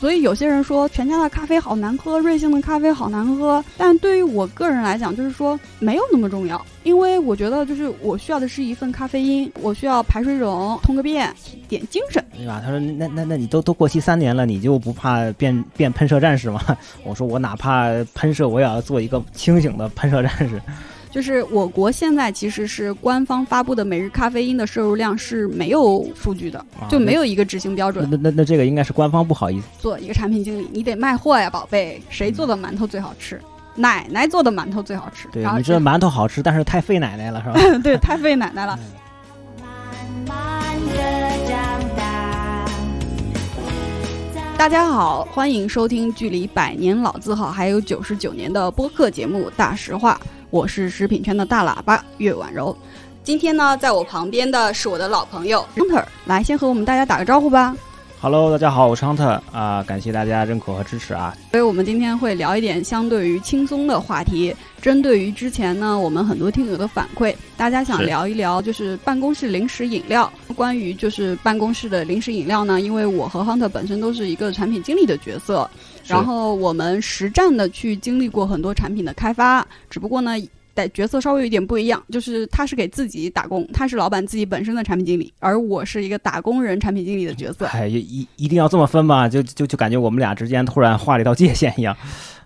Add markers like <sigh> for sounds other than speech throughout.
所以有些人说全家的咖啡好难喝，瑞幸的咖啡好难喝。但对于我个人来讲，就是说没有那么重要，因为我觉得就是我需要的是一份咖啡因，我需要排水肿、通个便、点精神，对吧？他说那那那你都都过期三年了，你就不怕变变喷射战士吗？<laughs> 我说我哪怕喷射，我也要做一个清醒的喷射战士。就是我国现在其实是官方发布的每日咖啡因的摄入量是没有数据的，就没有一个执行标准。那那那这个应该是官方不好意思。做一个产品经理，你得卖货呀，宝贝。谁做的馒头最好吃？奶奶做的馒头最好吃。对，你这馒头好吃，但是太费奶奶了，是吧？<laughs> 对，太费奶奶了。大家好，欢迎收听距离百年老字号还有九十九年的播客节目《大实话》。我是食品圈的大喇叭岳婉柔，今天呢，在我旁边的是我的老朋友 Hunter，来先和我们大家打个招呼吧。Hello，大家好，我是 Hunter 啊，感谢大家认可和支持啊。所以我们今天会聊一点相对于轻松的话题，针对于之前呢，我们很多听友的反馈，大家想聊一聊就是办公室零食饮料。关于就是办公室的零食饮料呢，因为我和 Hunter 本身都是一个产品经理的角色。然后我们实战的去经历过很多产品的开发，只不过呢，在角色稍微有一点不一样，就是他是给自己打工，他是老板自己本身的产品经理，而我是一个打工人产品经理的角色。哎，一一定要这么分吗？就就就感觉我们俩之间突然画了一道界限一样。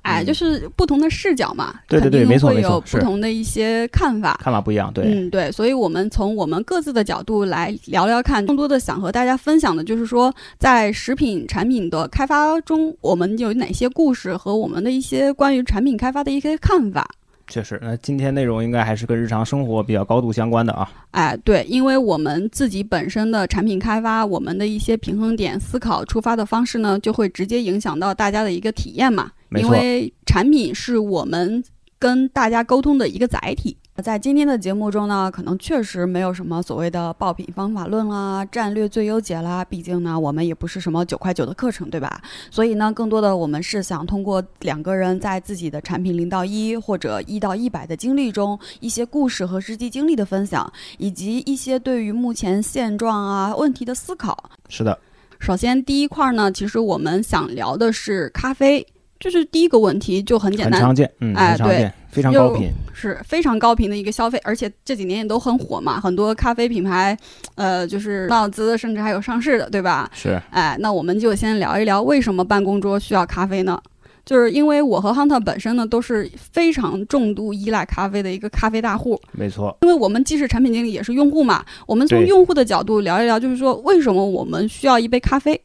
哎，就是不同的视角嘛，对对对，没错没错，不同的一些看法，看法不一样，对，嗯对，所以我们从我们各自的角度来聊聊看，更多的想和大家分享的就是说，在食品产品的开发中，我们有哪些故事和我们的一些关于产品开发的一些看法。确实，那今天内容应该还是跟日常生活比较高度相关的啊。哎，对，因为我们自己本身的产品开发，我们的一些平衡点思考出发的方式呢，就会直接影响到大家的一个体验嘛。因为产品是我们跟大家沟通的一个载体。在今天的节目中呢，可能确实没有什么所谓的爆品方法论啦、战略最优解啦。毕竟呢，我们也不是什么九块九的课程，对吧？所以呢，更多的我们是想通过两个人在自己的产品零到一或者一到一百的经历中，一些故事和实际经历的分享，以及一些对于目前现状啊问题的思考。是的，首先第一块呢，其实我们想聊的是咖啡。就是第一个问题就很简单，很常见，嗯，哎，对，非常高频，是非常高频的一个消费，而且这几年也都很火嘛，很多咖啡品牌，呃，就是纳资，甚至还有上市的，对吧？是，哎，那我们就先聊一聊为什么办公桌需要咖啡呢？就是因为我和 Hunter 本身呢都是非常重度依赖咖啡的一个咖啡大户，没错，因为我们既是产品经理也是用户嘛，我们从用户的角度聊一聊，就是说为什么我们需要一杯咖啡。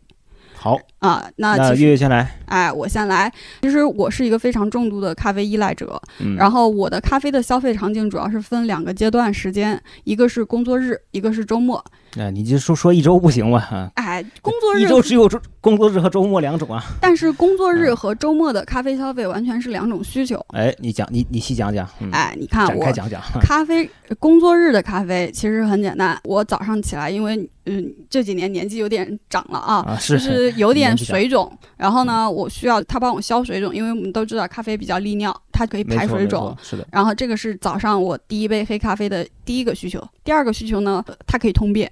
好啊，那那月月先来。哎，我先来。其实我是一个非常重度的咖啡依赖者，然后我的咖啡的消费场景主要是分两个阶段时间，一个是工作日，一个是周末。哎，你就说说一周不行吗？哎，工作日一周只有周工作日和周末两种啊。但是工作日和周末的咖啡消费完全是两种需求。哎，你讲，你你细讲讲。哎，你看我展开讲讲。咖啡工作日的咖啡其实很简单，我早上起来，因为嗯这几年年纪有点长了啊，就是有点水肿，然后呢，我需要他帮我消水肿，因为我们都知道咖啡比较利尿，它可以排水肿。是的。然后这个是早上我第一杯黑咖啡的第一个需求，第二个需求呢，它可以通便。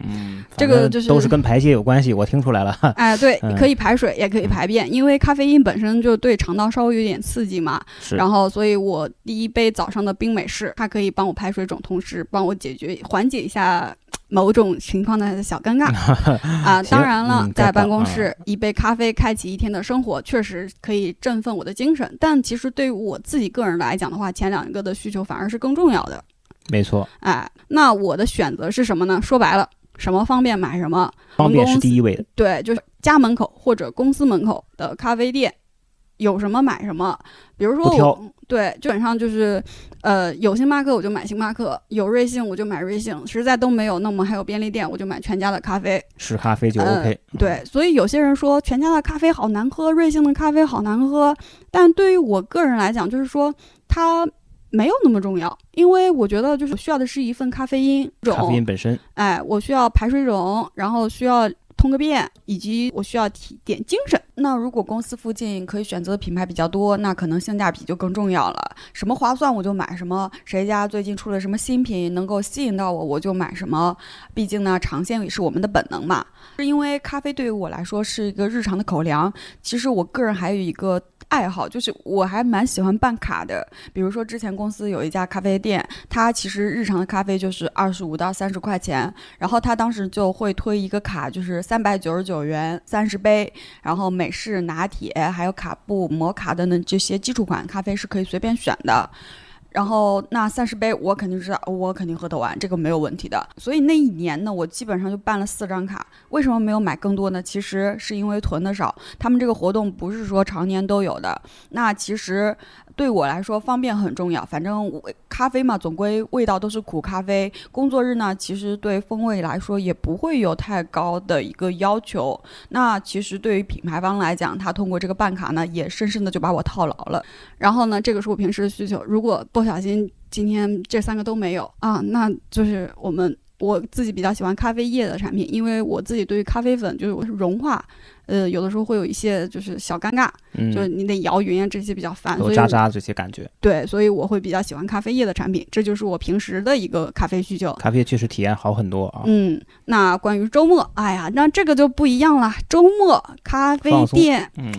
嗯，这个就是都是跟排泄有关系，我听出来了。<laughs> 哎，对，可以排水，也可以排便，因为咖啡因本身就对肠道稍微有点刺激嘛。是。然后，所以我第一杯早上的冰美式，它可以帮我排水肿，同时帮我解决缓解一下某种情况的小尴尬 <laughs> 啊。当然了，在办公室一杯咖啡开启一天的生活，确实可以振奋我的精神。但其实对于我自己个人来讲的话，前两个的需求反而是更重要的。没错。哎，那我的选择是什么呢？说白了。什么方便买什么，方便是第一位的。对，就是家门口或者公司门口的咖啡店，有什么买什么。比如说我，对，基本上就是，呃，有星巴克我就买星巴克，有瑞幸我就买瑞幸，实在都没有，那么还有便利店我就买全家的咖啡。是咖啡就 OK。对，所以有些人说全家的咖啡好难喝，瑞幸的咖啡好难喝，但对于我个人来讲，就是说它。没有那么重要，因为我觉得就是需要的是一份咖啡因种。咖啡因本身，哎，我需要排水肿，然后需要通个便，以及我需要提点精神。那如果公司附近可以选择的品牌比较多，那可能性价比就更重要了。什么划算我就买什么，谁家最近出了什么新品能够吸引到我，我就买什么。毕竟呢，尝鲜也是我们的本能嘛。是因为咖啡对于我来说是一个日常的口粮。其实我个人还有一个。爱好就是我还蛮喜欢办卡的，比如说之前公司有一家咖啡店，它其实日常的咖啡就是二十五到三十块钱，然后他当时就会推一个卡，就是三百九十九元三十杯，然后美式拿铁还有卡布摩卡等等这些基础款咖啡是可以随便选的。然后那三十杯我肯定知道，我肯定喝得完，这个没有问题的。所以那一年呢，我基本上就办了四张卡。为什么没有买更多呢？其实是因为囤的少。他们这个活动不是说常年都有的。那其实。对我来说方便很重要，反正咖啡嘛，总归味道都是苦咖啡。工作日呢，其实对风味来说也不会有太高的一个要求。那其实对于品牌方来讲，他通过这个办卡呢，也深深的就把我套牢了。然后呢，这个是我平时的需求。如果不小心今天这三个都没有啊，那就是我们。我自己比较喜欢咖啡液的产品，因为我自己对于咖啡粉就是融化，呃，有的时候会有一些就是小尴尬，就是你得摇匀啊这些比较烦，有渣渣这些感觉。对，所以我会比较喜欢咖啡液的产品，这就是我平时的一个咖啡需求。咖啡确实体验好很多啊。嗯，那关于周末，哎呀，那这个就不一样了，周末咖啡店，嗯。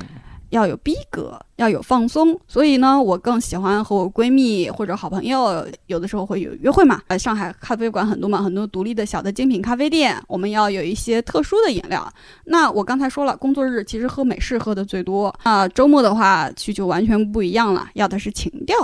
要有逼格，要有放松，所以呢，我更喜欢和我闺蜜或者好朋友，有的时候会有约会嘛。呃，上海咖啡馆很多嘛，很多独立的小的精品咖啡店，我们要有一些特殊的饮料。那我刚才说了，工作日其实喝美式喝的最多啊，周末的话去就完全不一样了，要的是情调。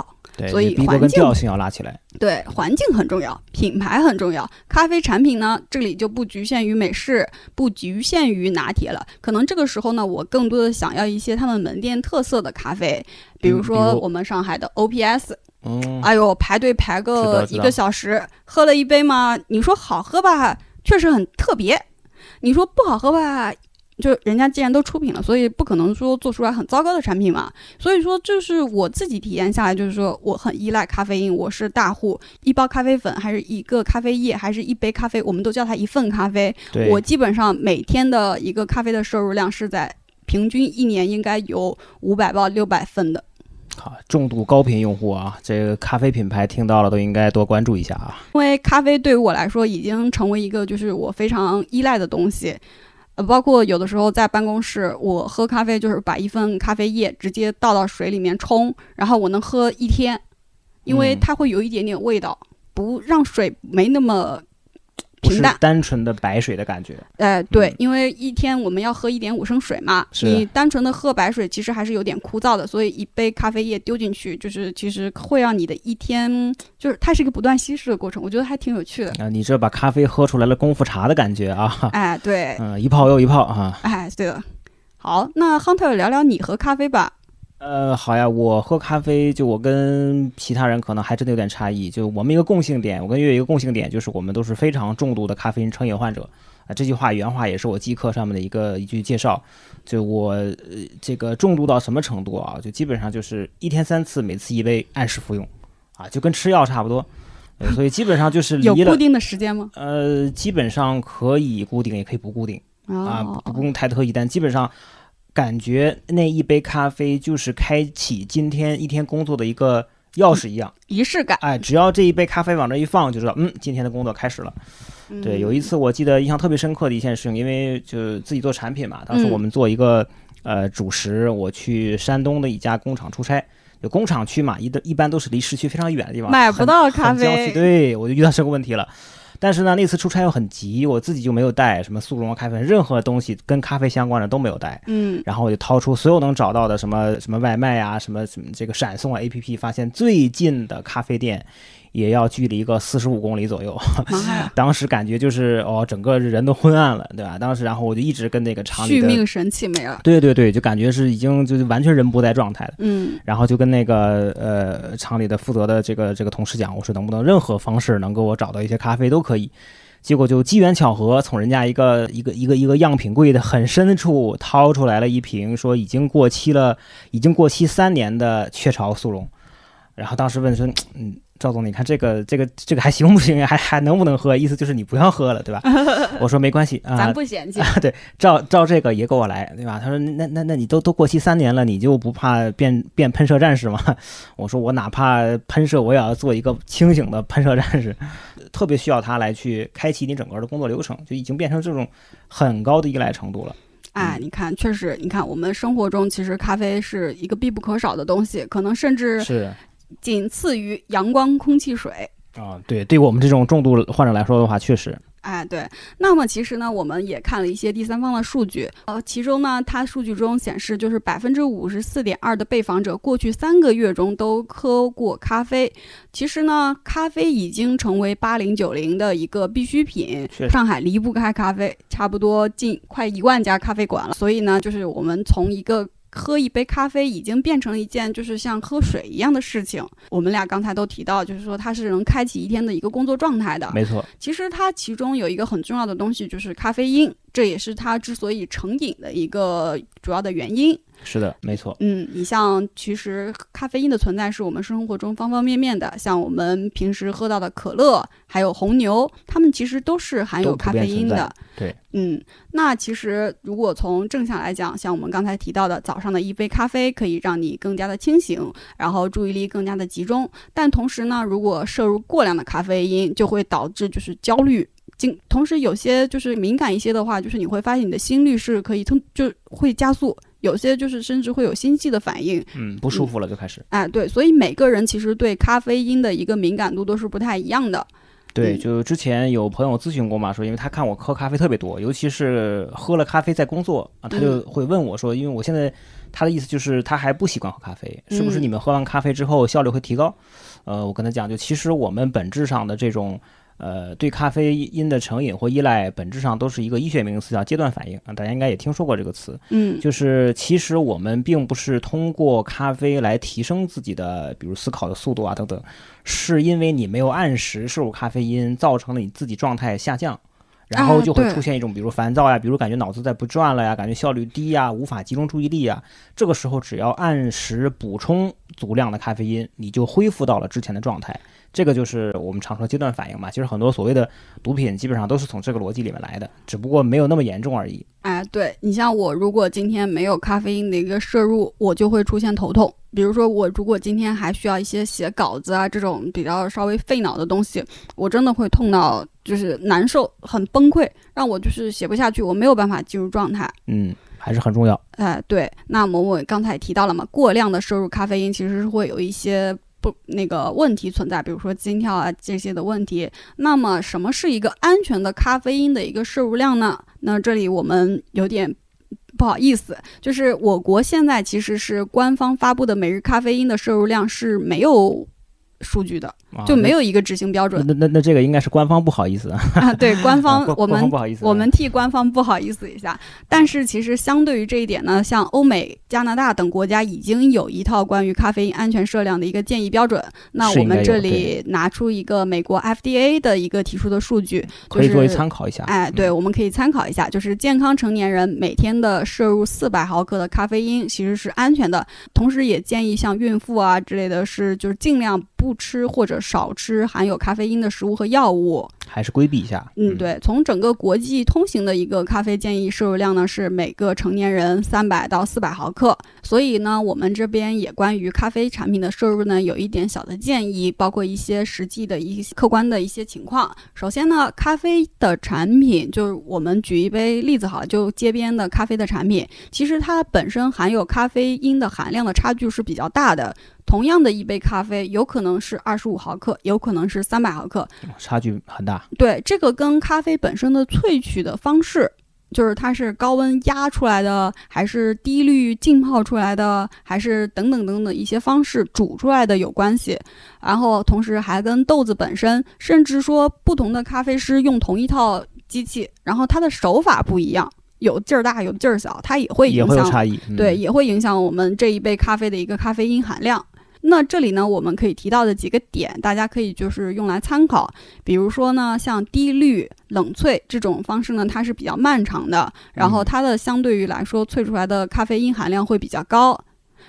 所以环境调性要拉起来，对环境很重要，品牌很重要。咖啡产品呢，这里就不局限于美式，不局限于拿铁了。可能这个时候呢，我更多的想要一些他们门店特色的咖啡，比如说我们上海的 OPS，嗯，哎呦，排队排个一个小时，喝了一杯嘛，你说好喝吧，确实很特别；你说不好喝吧。就人家既然都出品了，所以不可能说做出来很糟糕的产品嘛。所以说，就是我自己体验下来，就是说我很依赖咖啡因。我是大户，一包咖啡粉还是一个咖啡液，还是一杯咖啡，我们都叫它一份咖啡。我基本上每天的一个咖啡的摄入量是在平均一年应该有五百到六百份的。好，重度高频用户啊，这个咖啡品牌听到了都应该多关注一下啊。因为咖啡对于我来说已经成为一个就是我非常依赖的东西。呃，包括有的时候在办公室，我喝咖啡就是把一份咖啡液直接倒到水里面冲，然后我能喝一天，因为它会有一点点味道，不让水没那么。平淡，单纯的白水的感觉。哎，对，因为一天我们要喝一点五升水嘛，你单纯的喝白水其实还是有点枯燥的，所以一杯咖啡液丢进去，就是其实会让你的一天，就是它是一个不断稀释的过程，我觉得还挺有趣的。啊，你这把咖啡喝出来了功夫茶的感觉啊！哎，对，嗯，一泡又一泡啊！<laughs> 哎，对了。好，那 Hunter 聊聊你和咖啡吧。呃，好呀，我喝咖啡，就我跟其他人可能还真的有点差异。就我们一个共性点，我跟月月一个共性点，就是我们都是非常重度的咖啡因成瘾患者啊。这句话原话也是我机课上面的一个一句介绍。就我这个重度到什么程度啊？就基本上就是一天三次，每次一杯，按时服用啊，就跟吃药差不多。所以基本上就是有固定的时间吗？呃，基本上可以固定，也可以不固定啊，不用太特意，但基本上。感觉那一杯咖啡就是开启今天一天工作的一个钥匙一样，仪式感。哎，只要这一杯咖啡往这一放，就知道，嗯，今天的工作开始了。对，有一次我记得印象特别深刻的一件事情，因为就自己做产品嘛，当时我们做一个呃主食，我去山东的一家工厂出差，就工厂区嘛，一的一般都是离市区非常远的地方，买不到咖啡。对，我就遇到这个问题了。但是呢，那次出差又很急，我自己就没有带什么速溶咖啡，任何东西跟咖啡相关的都没有带。嗯，然后我就掏出所有能找到的什么什么外卖啊，什么什么这个闪送啊 APP，发现最近的咖啡店。也要距离一个四十五公里左右，<laughs> 当时感觉就是哦，整个人都昏暗了，对吧？当时然后我就一直跟那个厂里的续命神器没了，对对对，就感觉是已经就是完全人不在状态了。嗯，然后就跟那个呃厂里的负责的这个这个同事讲，我说能不能任何方式能给我找到一些咖啡都可以。结果就机缘巧合，从人家一个一个一个一个样品柜的很深处掏出来了一瓶，说已经过期了，已经过期三年的雀巢速溶。然后当时问说，嗯。赵总，你看这个这个这个还行不行呀？还还能不能喝？意思就是你不要喝了，对吧？我说没关系啊，咱不嫌弃。啊 <laughs> 对，照照这个也给我来，对吧？他说那那那你都都过期三年了，你就不怕变变喷射战士吗？<laughs> 我说我哪怕喷射，我也要做一个清醒的喷射战士，特别需要他来去开启你整个的工作流程，就已经变成这种很高的依赖程度了。哎，你看，确实，你看我们生活中其实咖啡是一个必不可少的东西，可能甚至是。仅次于阳光、空气、水啊，对，对我们这种重度患者来说的话，确实，哎，对。那么其实呢，我们也看了一些第三方的数据，呃，其中呢，它数据中显示，就是百分之五十四点二的被访者过去三个月中都喝过咖啡。其实呢，咖啡已经成为八零九零的一个必需品，上海离不开咖啡，差不多近快一万家咖啡馆了。所以呢，就是我们从一个。喝一杯咖啡已经变成了一件就是像喝水一样的事情。我们俩刚才都提到，就是说它是能开启一天的一个工作状态的。没错，其实它其中有一个很重要的东西，就是咖啡因，这也是它之所以成瘾的一个主要的原因。是的，没错。嗯，你像其实咖啡因的存在是我们生活中方方面面的，像我们平时喝到的可乐，还有红牛，它们其实都是含有咖啡因的。对，嗯，那其实如果从正向来讲，像我们刚才提到的，早上的一杯咖啡可以让你更加的清醒，然后注意力更加的集中。但同时呢，如果摄入过量的咖啡因，就会导致就是焦虑。经同时有些就是敏感一些的话，就是你会发现你的心率是可以通就会加速。有些就是甚至会有心悸的反应，嗯，不舒服了就开始。哎，对，所以每个人其实对咖啡因的一个敏感度都是不太一样的。对，就之前有朋友咨询过嘛，说因为他看我喝咖啡特别多，尤其是喝了咖啡在工作啊，他就会问我说，因为我现在他的意思就是他还不习惯喝咖啡，是不是你们喝完咖啡之后效率会提高？呃，我跟他讲，就其实我们本质上的这种。呃，对咖啡因的成瘾或依赖，本质上都是一个医学名词，叫阶段反应啊。大家应该也听说过这个词。嗯，就是其实我们并不是通过咖啡来提升自己的，比如思考的速度啊等等，是因为你没有按时摄入咖啡因，造成了你自己状态下降，然后就会出现一种比如烦躁呀，比如感觉脑子在不转了呀，感觉效率低呀，无法集中注意力呀。这个时候只要按时补充足量的咖啡因，你就恢复到了之前的状态。这个就是我们常说阶段反应嘛，其实很多所谓的毒品基本上都是从这个逻辑里面来的，只不过没有那么严重而已。哎，对你像我，如果今天没有咖啡因的一个摄入，我就会出现头痛。比如说我如果今天还需要一些写稿子啊这种比较稍微费脑的东西，我真的会痛到就是难受，很崩溃，让我就是写不下去，我没有办法进入状态。嗯，还是很重要。哎，对，那某某刚才也提到了嘛，过量的摄入咖啡因其实是会有一些。不，那个问题存在，比如说心跳啊这些的问题。那么，什么是一个安全的咖啡因的一个摄入量呢？那这里我们有点不好意思，就是我国现在其实是官方发布的每日咖啡因的摄入量是没有。数据的就没有一个执行标准。那那那这个应该是官方不好意思啊。<laughs> 对，官方我们我们替官方不好意思一下。但是其实相对于这一点呢，像欧美、加拿大等国家已经有一套关于咖啡因安全摄量的一个建议标准。那我们这里拿出一个美国 FDA 的一个提出的数据，可以作为参考一下。哎，对，我们可以参考一下，就是健康成年人每天的摄入四百毫克的咖啡因其实是安全的。同时也建议像孕妇啊之类的是，就是尽量。不吃或者少吃含有咖啡因的食物和药物，还是规避一下。嗯，对。从整个国际通行的一个咖啡建议摄入量呢，是每个成年人三百到四百毫克。所以呢，我们这边也关于咖啡产品的摄入呢，有一点小的建议，包括一些实际的一些客观的一些情况。首先呢，咖啡的产品，就是我们举一杯例子好，就街边的咖啡的产品，其实它本身含有咖啡因的含量的差距是比较大的。同样的一杯咖啡，有可能是二十五毫克，有可能是三百毫克，差距很大。对，这个跟咖啡本身的萃取的方式，就是它是高温压出来的，还是低滤浸泡出来的，还是等等等等一些方式煮出来的有关系。然后同时还跟豆子本身，甚至说不同的咖啡师用同一套机器，然后它的手法不一样，有劲儿大，有劲儿小，它也会影响，差异。对，也会影响我们这一杯咖啡的一个咖啡因含量。那这里呢，我们可以提到的几个点，大家可以就是用来参考。比如说呢，像低滤冷萃这种方式呢，它是比较漫长的，然后它的相对于来说萃出来的咖啡因含量会比较高。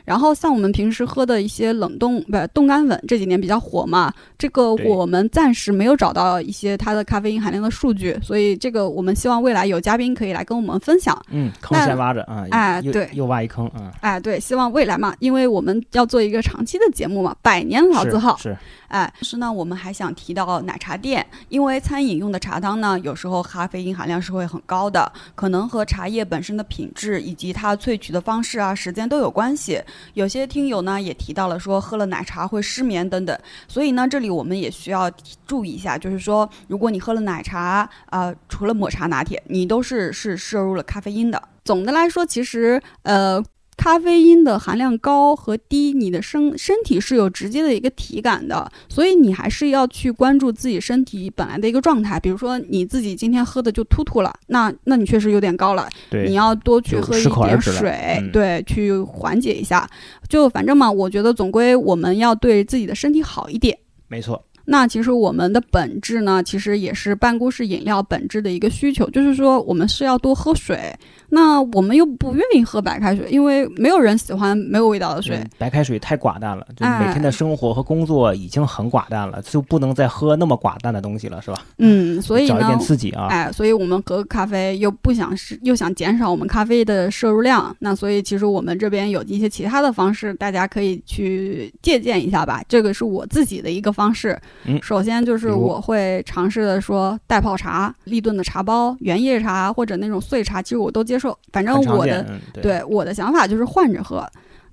然后像我们平时喝的一些冷冻不冻干粉，这几年比较火嘛，这个我们暂时没有找到一些它的咖啡因含量的数据，所以这个我们希望未来有嘉宾可以来跟我们分享。嗯，坑先挖着啊，哎，对，又挖一坑啊，哎，对，希望未来嘛，因为我们要做一个长期的节目嘛，百年老字号是。哎，是呢，我们还想提到奶茶店，因为餐饮用的茶汤呢，有时候咖啡因含量是会很高的，可能和茶叶本身的品质以及它萃取的方式啊、时间都有关系。有些听友呢也提到了说喝了奶茶会失眠等等，所以呢，这里我们也需要注意一下，就是说，如果你喝了奶茶，呃，除了抹茶拿铁，你都是是摄入了咖啡因的。总的来说，其实呃。咖啡因的含量高和低，你的身身体是有直接的一个体感的，所以你还是要去关注自己身体本来的一个状态。比如说你自己今天喝的就突突了，那 <laughs> 那你确实有点高了，你要多去喝一点水，对，去缓解一下。就反正嘛，我觉得总归我们要对自己的身体好一点。没错。那其实我们的本质呢，其实也是办公室饮料本质的一个需求，就是说我们是要多喝水。那我们又不愿意喝白开水，因为没有人喜欢没有味道的水。白开水太寡淡了，就每天的生活和工作已经很寡淡了，就不能再喝那么寡淡的东西了，是吧？嗯，所以找一点刺激啊！哎，所以我们喝咖啡又不想是又想减少我们咖啡的摄入量，那所以其实我们这边有一些其他的方式，大家可以去借鉴一下吧。这个是我自己的一个方式。嗯，首先就是我会尝试的说袋泡茶、立顿的茶包、原叶茶或者那种碎茶，其实我都接受。反正我的对我的想法就是换着喝。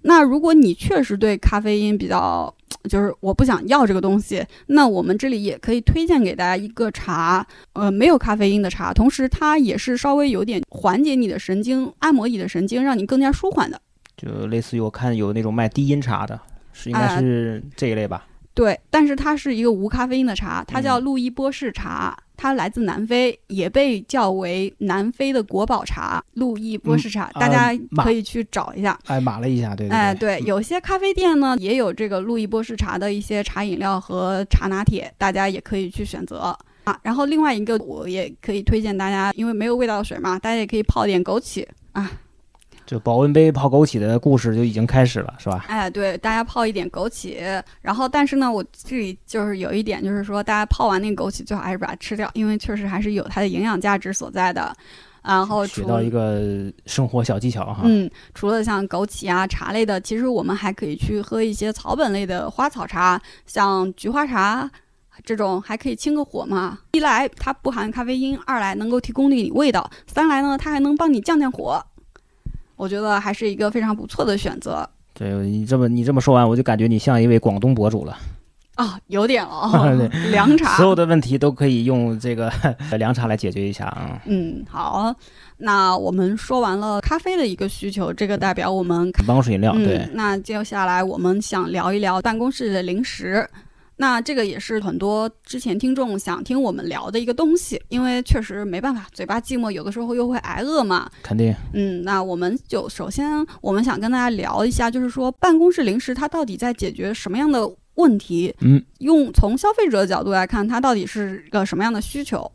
那如果你确实对咖啡因比较，就是我不想要这个东西，那我们这里也可以推荐给大家一个茶，呃，没有咖啡因的茶，同时它也是稍微有点缓解你的神经、按摩你的神经，让你更加舒缓的。就类似于我看有那种卖低音茶的，是应该是这一类吧？对，但是它是一个无咖啡因的茶，它叫路易波士茶。它来自南非，也被叫为南非的国宝茶——路易波士茶，大家可以去找一下。哎，码了一下，对。哎，对，有些咖啡店呢也有这个路易波士茶的一些茶饮料和茶拿铁，大家也可以去选择啊。然后另外一个，我也可以推荐大家，因为没有味道的水嘛，大家也可以泡点枸杞啊。就保温杯泡枸杞的故事就已经开始了，是吧？哎，对，大家泡一点枸杞，然后但是呢，我这里就是有一点，就是说大家泡完那个枸杞，最好还是把它吃掉，因为确实还是有它的营养价值所在的。然后学到一个生活小技巧哈。嗯，除了像枸杞啊茶类的，其实我们还可以去喝一些草本类的花草茶，像菊花茶这种，还可以清个火嘛。一来它不含咖啡因，二来能够提供你味道，三来呢它还能帮你降降火。我觉得还是一个非常不错的选择。对你这么你这么说完，我就感觉你像一位广东博主了。啊，有点哦。<laughs> 凉茶，所有的问题都可以用这个 <laughs> 凉茶来解决一下啊。嗯，好，那我们说完了咖啡的一个需求，这个代表我们办公室饮料。对，那接下来我们想聊一聊办公室的零食。那这个也是很多之前听众想听我们聊的一个东西，因为确实没办法，嘴巴寂寞，有的时候又会挨饿嘛。肯定。嗯，那我们就首先我们想跟大家聊一下，就是说办公室零食它到底在解决什么样的问题？嗯，用从消费者的角度来看，它到底是个什么样的需求？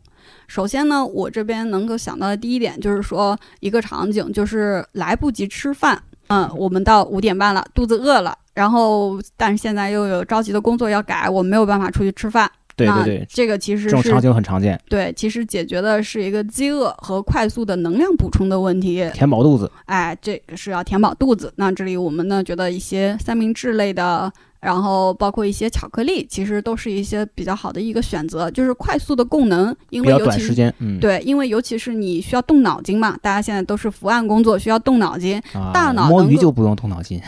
首先呢，我这边能够想到的第一点就是说，一个场景就是来不及吃饭。嗯，我们到五点半了，肚子饿了，然后但是现在又有着急的工作要改，我没有办法出去吃饭。对对对，这个其实这种场景很常见。对，其实解决的是一个饥饿和快速的能量补充的问题，填饱肚子。哎，这个是要填饱肚子。那这里我们呢，觉得一些三明治类的。然后包括一些巧克力，其实都是一些比较好的一个选择，就是快速的供能，因为短时间，嗯，对，因为尤其是你需要动脑筋嘛，大家现在都是伏案工作，需要动脑筋，大脑摸鱼就不用动脑筋，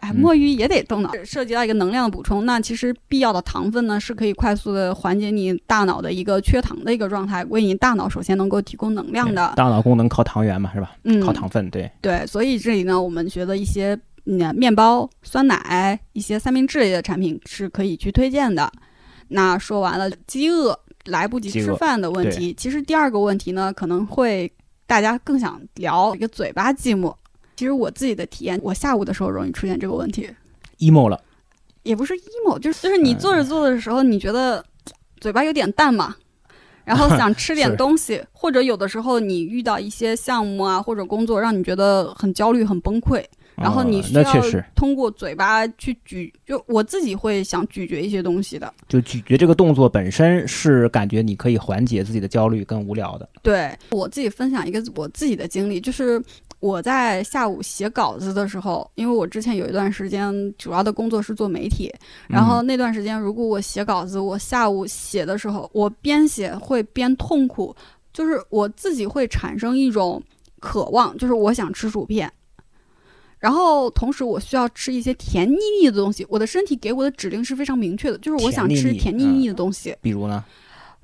哎，摸鱼也得动脑，涉及到一个能量的补充，那其实必要的糖分呢，是可以快速的缓解你大脑的一个缺糖的一个状态，为你大脑首先能够提供能量的。大脑功能靠糖原嘛，是吧？嗯，靠糖分，对对，所以这里呢，我们觉得一些。嗯，面包、酸奶、一些三明治类的产品是可以去推荐的。那说完了饥饿来不及吃饭的问题，其实第二个问题呢，可能会大家更想聊一个嘴巴寂寞。其实我自己的体验，我下午的时候容易出现这个问题，emo 了，也不是 emo，就是就是你做着做的时候，你觉得嘴巴有点淡嘛，然后想吃点 <laughs> 东西，或者有的时候你遇到一些项目啊或者工作，让你觉得很焦虑、很崩溃。然后你需要通过嘴巴去咀，就我自己会想咀嚼一些东西的。就咀嚼这个动作本身是感觉你可以缓解自己的焦虑跟无聊的。对我自己分享一个我自己的经历，就是我在下午写稿子的时候，因为我之前有一段时间主要的工作是做媒体，然后那段时间如果我写稿子，我下午写的时候，我边写会边痛苦，就是我自己会产生一种渴望，就是我想吃薯片。然后同时，我需要吃一些甜腻腻的东西。我的身体给我的指令是非常明确的，就是我想吃甜腻腻的东西。比如呢？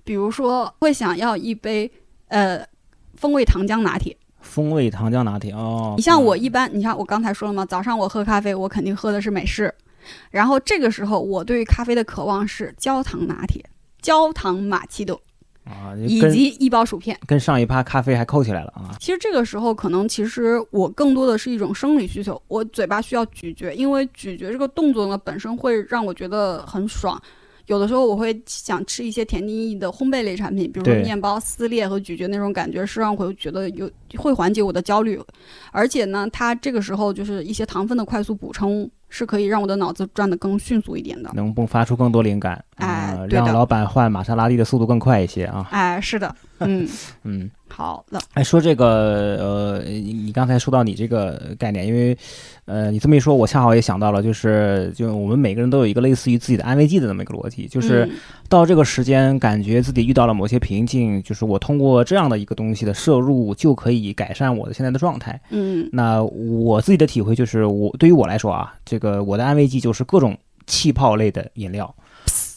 比如说会想要一杯呃风味糖浆拿铁。风味糖浆拿铁哦。你像我一般，你像我刚才说了嘛，早上我喝咖啡，我肯定喝的是美式。然后这个时候，我对于咖啡的渴望是焦糖拿铁、焦糖玛奇朵。啊，以及一包薯片，跟上一趴咖啡还扣起来了啊！其实这个时候可能，其实我更多的是一种生理需求，我嘴巴需要咀嚼，因为咀嚼这个动作呢本身会让我觉得很爽。有的时候我会想吃一些甜腻腻的烘焙类产品，比如说面包撕裂和咀嚼那种感觉，是让我觉得有会缓解我的焦虑。而且呢，它这个时候就是一些糖分的快速补充。是可以让我的脑子转得更迅速一点的，能迸发出更多灵感，哎，让老板换玛莎拉蒂的速度更快一些啊！哎，是的，嗯 <laughs> 嗯。好了，哎，说这个，呃，你你刚才说到你这个概念，因为，呃，你这么一说，我恰好也想到了，就是，就我们每个人都有一个类似于自己的安慰剂的那么一个逻辑，就是到这个时间，感觉自己遇到了某些瓶颈，就是我通过这样的一个东西的摄入，就可以改善我的现在的状态。嗯，那我自己的体会就是，我对于我来说啊，这个我的安慰剂就是各种气泡类的饮料。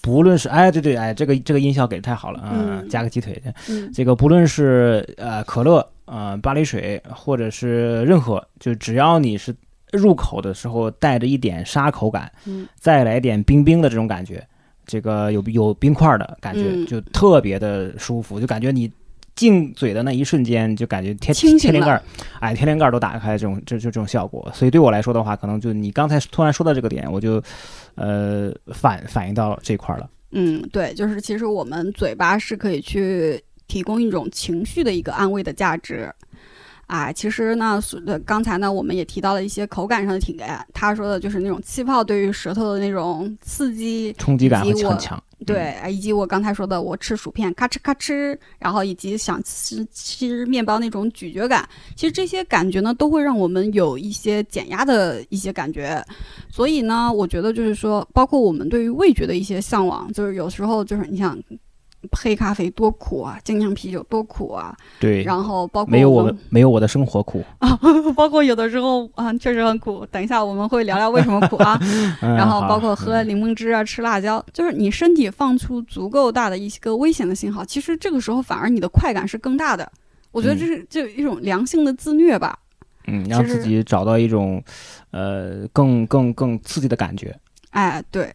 不论是哎对对哎这个这个音效给的太好了啊，加个鸡腿嗯，这个不论是呃可乐啊巴黎水或者是任何，就只要你是入口的时候带着一点沙口感，再来点冰冰的这种感觉，这个有有冰块的感觉，就特别的舒服，就感觉你。进嘴的那一瞬间，就感觉天天灵盖，哎，天灵盖都打开，这种这就这种效果。所以对我来说的话，可能就你刚才突然说到这个点，我就，呃，反反应到这块了。嗯，对，就是其实我们嘴巴是可以去提供一种情绪的一个安慰的价值。啊，其实呢，刚才呢，我们也提到了一些口感上的体验。他说的就是那种气泡对于舌头的那种刺激、冲击感很强。对，以及我刚才说的，我吃薯片咔哧咔哧，然后以及想吃吃面包那种咀嚼感，其实这些感觉呢，都会让我们有一些减压的一些感觉。所以呢，我觉得就是说，包括我们对于味觉的一些向往，就是有时候就是你想。黑咖啡多苦啊，精酿啤酒多苦啊，对，然后包括没有我没有我的生活苦 <laughs> 啊，包括有的时候啊确实很苦。等一下我们会聊聊为什么苦啊，<laughs> 然后包括喝柠檬汁啊，吃辣椒，就是你身体放出足够大的一个危险的信号，其实这个时候反而你的快感是更大的。我觉得这是就一种良性的自虐吧，嗯，让自己找到一种呃更更更刺激的感觉。哎，对。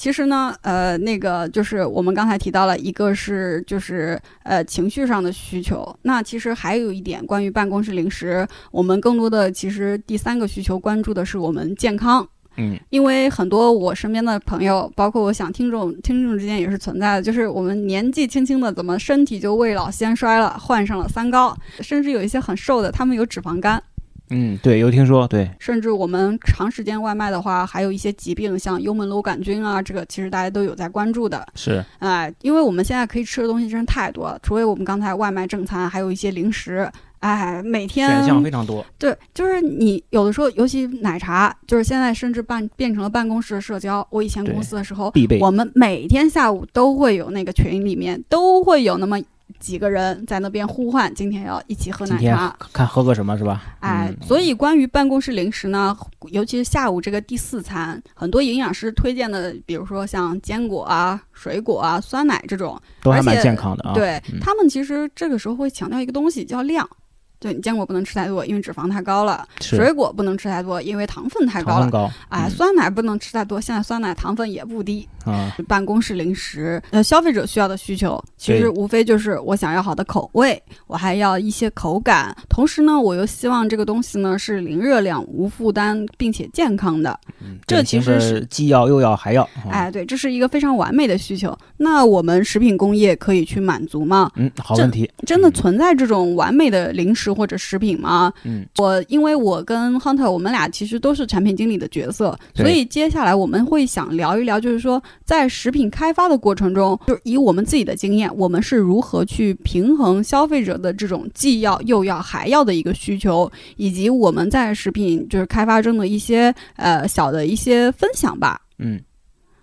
其实呢，呃，那个就是我们刚才提到了一个是就是呃情绪上的需求，那其实还有一点关于办公室零食，我们更多的其实第三个需求关注的是我们健康，嗯，因为很多我身边的朋友，包括我想听众听众之间也是存在的，就是我们年纪轻轻的怎么身体就未老先衰了，患上了三高，甚至有一些很瘦的，他们有脂肪肝。嗯，对，有听说，对，甚至我们长时间外卖的话，还有一些疾病，像幽门螺杆菌啊，这个其实大家都有在关注的。是，哎，因为我们现在可以吃的东西真是太多了，除非我们刚才外卖正餐，还有一些零食，哎，每天选项非常多。对，就是你有的时候，尤其奶茶，就是现在甚至办变成了办公室的社交。我以前公司的时候，必备，我们每天下午都会有那个群里面都会有那么。几个人在那边呼唤，今天要一起喝奶茶，看喝个什么是吧？哎，所以关于办公室零食呢，尤其是下午这个第四餐，很多营养师推荐的，比如说像坚果啊、水果啊、酸奶这种，都还蛮健康的啊。对他们其实这个时候会强调一个东西，叫量。对你坚果不能吃太多，因为脂肪太高了；水果不能吃太多，因为糖分太高了。哎，酸奶不能吃太多，现在酸奶糖分也不低。啊，办公室零食，呃，消费者需要的需求其实无非就是我想要好的口味，我还要一些口感，同时呢，我又希望这个东西呢是零热量、无负担，并且健康的。这其实是既要又要还要。哎，对，这是一个非常完美的需求。那我们食品工业可以去满足吗？嗯，好问题。真的存在这种完美的零食？食或者食品吗？嗯，我因为我跟 Hunter 我们俩其实都是产品经理的角色，所以接下来我们会想聊一聊，就是说在食品开发的过程中，就是以我们自己的经验，我们是如何去平衡消费者的这种既要又要还要的一个需求，以及我们在食品就是开发中的一些呃小的一些分享吧。嗯，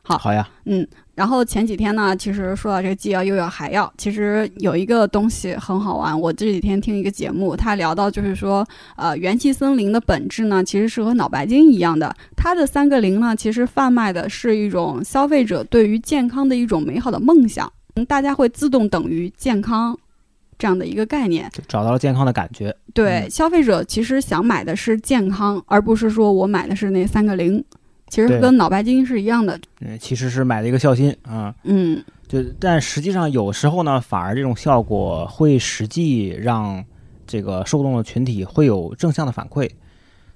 好好呀，嗯，然后前几天呢，其实说到这个既要又要还要，其实有一个东西很好玩。我这几天听一个节目，他聊到就是说，呃，元气森林的本质呢，其实是和脑白金一样的。它的三个零呢，其实贩卖的是一种消费者对于健康的一种美好的梦想，嗯大家会自动等于健康这样的一个概念。就找到了健康的感觉。对，嗯消费者其实想买的是健康，而不是说我买的是那三个零。其实跟脑白金是一样的。嗯，其实是买了一个孝心啊。嗯，就但实际上有时候呢，反而这种效果会实际让这个受众的群体会有正向的反馈。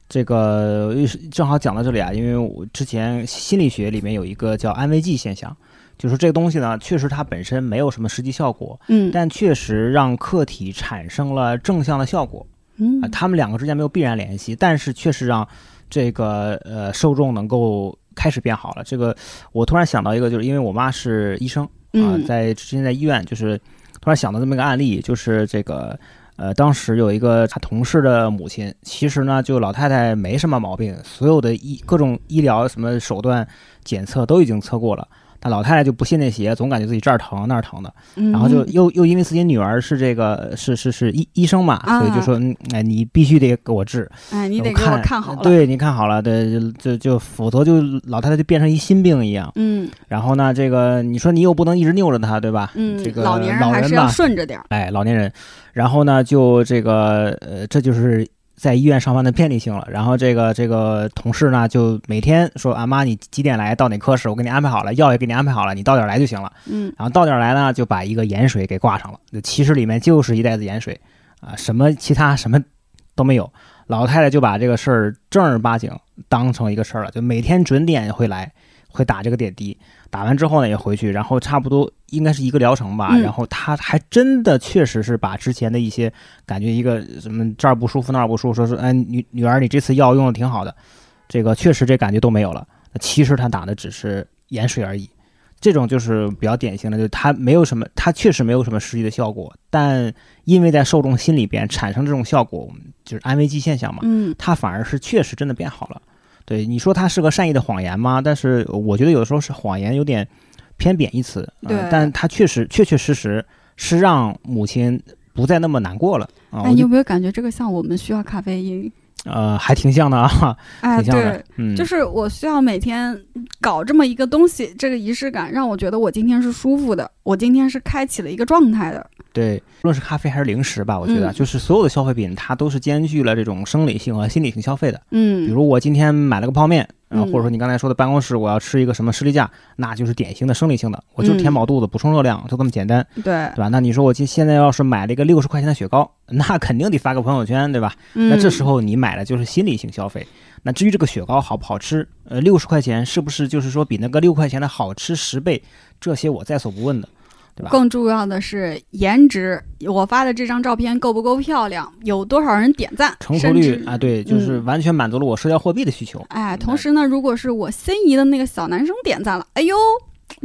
这个正好讲到这里啊，因为我之前心理学里面有一个叫安慰剂现象，就是这个东西呢，确实它本身没有什么实际效果，嗯但确实让客体产生了正向的效果。嗯啊，他们两个之间没有必然联系，但是确实让这个呃受众能够开始变好了。这个我突然想到一个，就是因为我妈是医生啊、嗯在之前在医院，就是突然想到这么一个案例，就是这个呃当时有一个他同事的母亲，其实呢就老太太没什么毛病，所有的医各种医疗什么手段检测都已经测过了。但老太太就不信那邪，总感觉自己这儿疼那儿疼的，嗯，然后就又又因为自己女儿是这个是是是医医生嘛，啊所以就说嗯哎你必须得给我治，哎，你得给我看好了。，对你看好了，对就就就否则就老太太就变成一心病一样。嗯然后呢，这个你说你又不能一直拗着她，对吧？嗯，这个老年人还是要顺着点儿。哎，老年人，然后呢就这个呃这就是。在医院上班的便利性了，然后这个这个同事呢，就每天说啊妈，你几点来到哪科室？我给你安排好了，药也给你安排好了，你到点儿来就行了。嗯然后到点儿来呢，就把一个盐水给挂上了，就其实里面就是一袋子盐水，啊，什么其他什么都没有。老太太就把这个事儿正儿八经当成一个事儿了，就每天准点会来，会打这个点滴，打完之后呢也回去，然后差不多应该是一个疗程吧，嗯然后他还真的确实是把之前的一些感觉一个什么这儿不舒服那儿不舒服，说是哎女女儿你这次药用的挺好的，这个确实这感觉都没有了，其实他打的只是盐水而已。这种就是比较典型的，就是它没有什么，他确实没有什么实际的效果，但因为在受众心里边产生这种效果，就是安慰剂现象嘛，嗯它反而是确实真的变好了。对你说它是个善意的谎言吗？但是我觉得有的时候是谎言有点偏贬义词，呃对但它确实确确实实是让母亲不再那么难过了啊、哎，你有没有感觉这个像我们需要咖啡因？呃还挺像的啊，哎，挺像的对，，嗯，就是我需要每天搞这么一个东西，这个仪式感让我觉得我今天是舒服的，我今天是开启了一个状态的。对，无论是咖啡还是零食吧，我觉得、嗯就是所有的消费品，它都是兼具了这种生理性和心理性消费的。嗯，比如我今天买了个泡面，呃，嗯或者说你刚才说的办公室我要吃一个什么士力架，那就是典型的生理性的，我就是填饱肚子、补充热量，就这么简单，对对，吧？那你说我今现在要是买了一个六十块钱的雪糕，那肯定得发个朋友圈，对吧？那那这时候你买的就是心理性消费。那至于这个雪糕好不好吃，呃，六十块钱是不是就是说比那个六块钱的好吃十倍？这些我在所不问的，对吧？更重要的是颜值，我发的这张照片够不够漂亮，有多少人点赞，成熟率啊，对，就是嗯完全满足了我社交货币的需求。哎，同时呢，如果是我心仪的那个小男生点赞了，哎呦，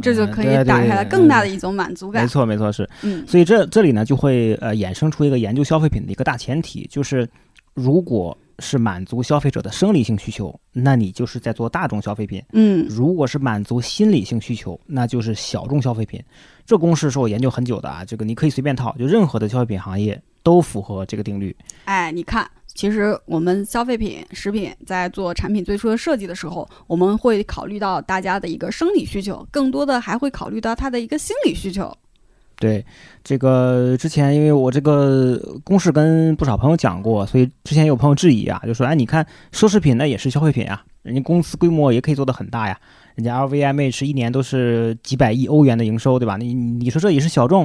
这就可以打开了更大的一种满足感没。错，没错，是。嗯所以这这里呢，就会呃衍生出一个研究消费品的一个大前提，就是如果是满足消费者的生理性需求，那你就是在做大众消费品；嗯如果是满足心理性需求，那就是小众消费品。这公式是我研究很久的啊，这个你可以随便套，就任何的消费品行业都符合这个定律。哎，你看，其实我们消费品、食品在做产品最初的设计的时候，我们会考虑到大家的一个生理需求，更多的还会考虑到他的一个心理需求。对，这个之前因为我这个公式跟不少朋友讲过，所以之前有朋友质疑啊，就说哎，你看奢侈品那也是消费品啊，人家公司规模也可以做得很大呀，人家 LVMH 一年都是几百亿欧元的营收，对吧？你你说这也是小众，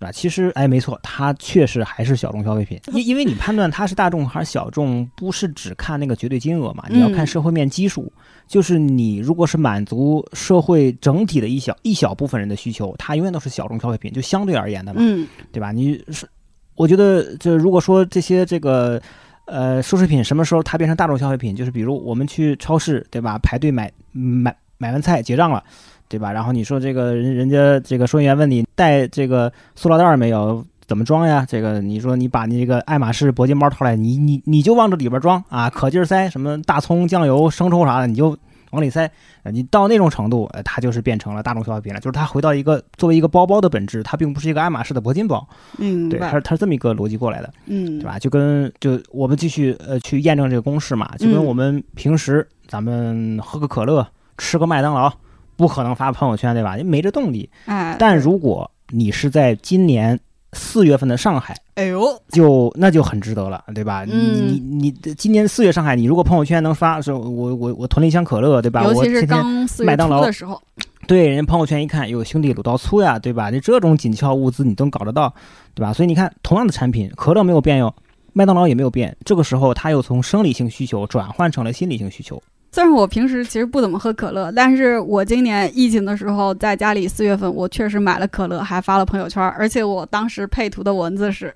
对吧？其实哎，没错，它确实还是小众消费品，<laughs> 因因为你判断它是大众还是小众，不是只看那个绝对金额嘛，你要看嗯社会面基数。就是你如果是满足社会整体的一小一小部分人的需求，它永远都是小众消费品，就相对而言的嘛。嗯对吧？你是我觉得，这如果说这些这个呃奢侈品什么时候它变成大众消费品，就是比如我们去超市，对吧？排队买买买完菜结账了，对吧？然后你说这个人人家这个收银员问你带这个塑料袋没有？怎么装呀？这个你说你把你这个爱马仕铂金包掏来，你你你就往这里边装啊，可劲儿塞，什么大葱、酱油、生抽啥的，你就往里塞。你到那种程度，呃，它就是变成了大众消费品了。就是它回到一个作为一个包包的本质，它并不是一个爱马仕的铂金包。嗯，对，它是它是这么一个逻辑过来的。嗯，对吧？就跟就我们继续呃去验证这个公式嘛，就跟我们平时咱们喝个可乐、吃个麦当劳，不可能发朋友圈，对吧？你没这动力。哎，但如果你是在今年。四月份的上海，哎呦，就那就很值得了，对吧？你你你今年四月上海，你如果朋友圈能发说，我我我囤了一箱可乐，对吧？尤其是刚麦当劳的时候，对，人家朋友圈一看，哟，兄弟卤到粗呀，对吧？你这种紧俏物资你都搞得到，对吧？所以你看，同样的产品，可乐没有变哟，麦当劳也没有变，这个时候它又从生理性需求转换成了心理性需求。虽然我平时其实不怎么喝可乐，但是我今年疫情的时候在家里四月份，我确实买了可乐，还发了朋友圈，而且我当时配图的文字是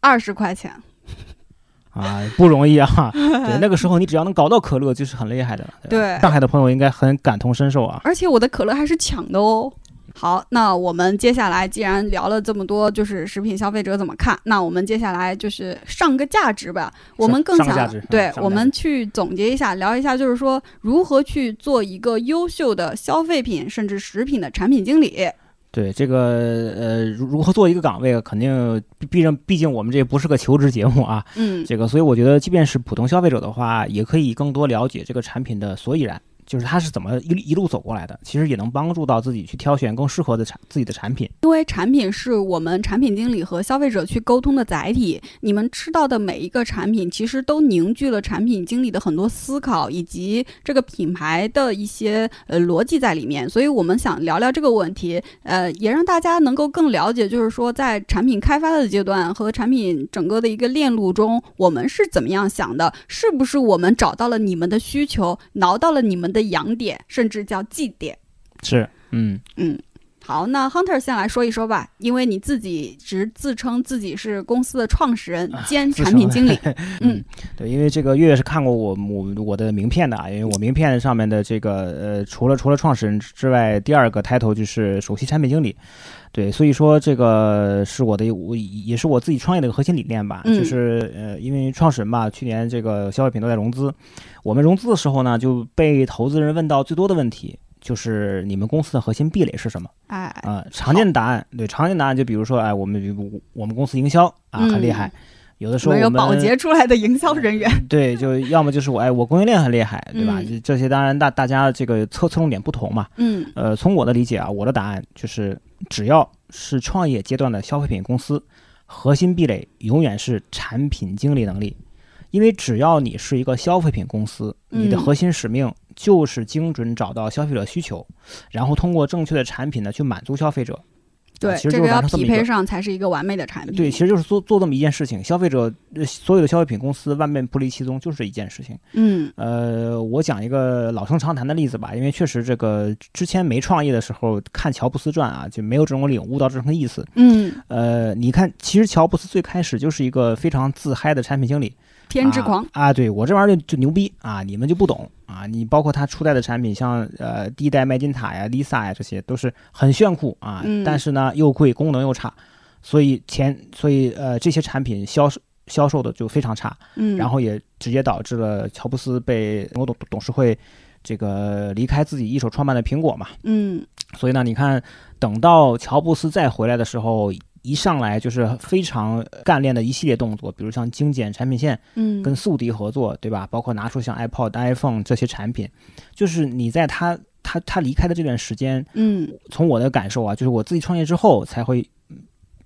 二十块钱，<laughs> 啊，不容易啊！<laughs> 对，那个时候你只要能搞到可乐，就是很厉害的。对，上海的朋友应该很感同身受啊。而且我的可乐还是抢的哦。好，那我们接下来既然聊了这么多，就是食品消费者怎么看，那我们接下来就是上个价值吧。我们更想对，我们去总结一下，聊一下，就是说如何去做一个优秀的消费品甚至食品的产品经理。对这个呃，如如何做一个岗位，肯定毕竟毕竟我们这不是个求职节目啊。嗯，这个所以我觉得，即便是普通消费者的话，也可以更多了解这个产品的所以然。就是他是怎么一一路走过来的，其实也能帮助到自己去挑选更适合的产自己的产品。因为产品是我们产品经理和消费者去沟通的载体，你们吃到的每一个产品，其实都凝聚了产品经理的很多思考以及这个品牌的一些呃逻辑在里面。所以我们想聊聊这个问题，呃，也让大家能够更了解，就是说在产品开发的阶段和产品整个的一个链路中，我们是怎么样想的？是不是我们找到了你们的需求，挠到了你们的？的痒点，甚至叫祭点，是，嗯。嗯，好，那 Hunter 先来说一说吧，因为你自己只自称自己是公司的创始人兼产品经理，<laughs> 嗯，对，因为这个月月是看过我我我的名片的啊，因为我名片上面的这个呃，除了除了创始人之外，第二个 title 就是首席产品经理。对，所以说这个是我的，我也是我自己创业的一个核心理念吧，就是呃，因为创始人吧，去年这个消费品都在融资，我们融资的时候呢，就被投资人问到最多的问题就是你们公司的核心壁垒是什么？哎，啊，常见的答案，对，常见答案就比如说，哎，我们我们公司营销啊很厉害，有的时候我们保洁出来的营销人员，对，就要么就是我，哎，我供应链很厉害，对吧？这些当然大大家这个侧侧重点不同嘛，嗯，呃，从我的理解啊，我的答案就是。只要是创业阶段的消费品公司，核心壁垒永远是产品经理能力，因为只要你是一个消费品公司，你的核心使命就是精准找到消费者需求，然后通过正确的产品呢去满足消费者。对，这个要匹配上才是一个完美的产品。对，其实就是做做这么一件事情。消费者所有的消费品公司万变不离其宗，就是这一件事情。嗯，呃，我讲一个老生常谈的例子吧，因为确实这个之前没创业的时候看乔布斯传啊，就没有这种领悟到这层意思。嗯，呃，你看，其实乔布斯最开始就是一个非常自嗨的产品经理。偏执狂啊！对我这玩意儿就就牛逼啊！你们就不懂啊！你包括它初代的产品，像呃第一代麦金塔呀、Lisa 呀，这些都是很炫酷啊，但是呢又贵，功能又差，所以前所以呃这些产品销售销售的就非常差，嗯，然后也直接导致了乔布斯被某董董事会这个离开自己一手创办的苹果嘛，嗯，所以呢，你看等到乔布斯再回来的时候。一上来就是非常干练的一系列动作，比如像精简产品线，嗯，跟速敌合作，对吧？包括拿出像 iPod、iPhone 这些产品，就是你在他他他离开的这段时间，嗯，从我的感受啊，就是我自己创业之后才会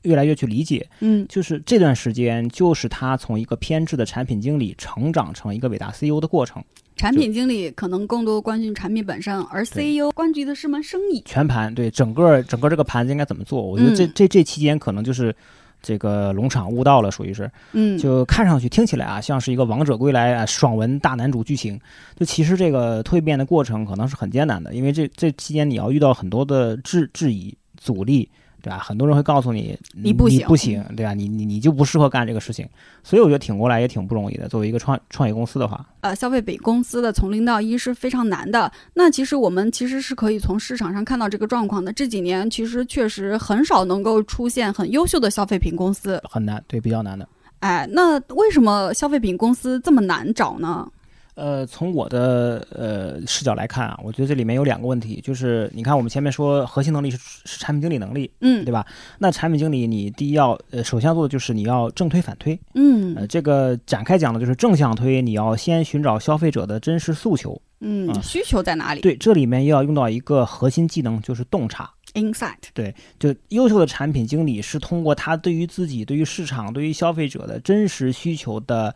越来越去理解，嗯，就是这段时间就是他从一个偏执的产品经理成长成一个伟大 CEO 的过程。产品经理可能更多关注产品本身，而 CEO 关注的是门生意。全盘对整个整个这个盘子应该怎么做？我觉得这这这期间可能就是这个龙场悟道了，属于是，嗯，就看上去听起来啊，像是一个王者归来啊爽文大男主剧情。就其实这个蜕变的过程可能是很艰难的，因为这这期间你要遇到很多的质质疑、阻力，对吧？很多人会告诉你你不行不行，对吧？你你你就不适合干这个事情，所以我觉得挺过来也挺不容易的。作为一个创创业公司的话，呃，消费品公司的从零到一是非常难的。那其实我们其实是可以从市场上看到这个状况的。这几年其实确实很少能够出现很优秀的消费品公司，很难，对，比较难的。哎，那为什么消费品公司这么难找呢？呃，从我的呃视角来看啊，我觉得这里面有两个问题，就是你看我们前面说核心能力是是产品经理能力，嗯，对吧？那产品经理你第一要呃首先要做的就是你要正推反推，嗯呃，这个展开讲的就是正向推，你要先寻找消费者的真实诉求，嗯，啊需求在哪里？对，这里面又要用到一个核心技能，就是洞察。，insight，对就优秀的产品经理是通过他对于自己、对于市场、对于消费者的真实需求的，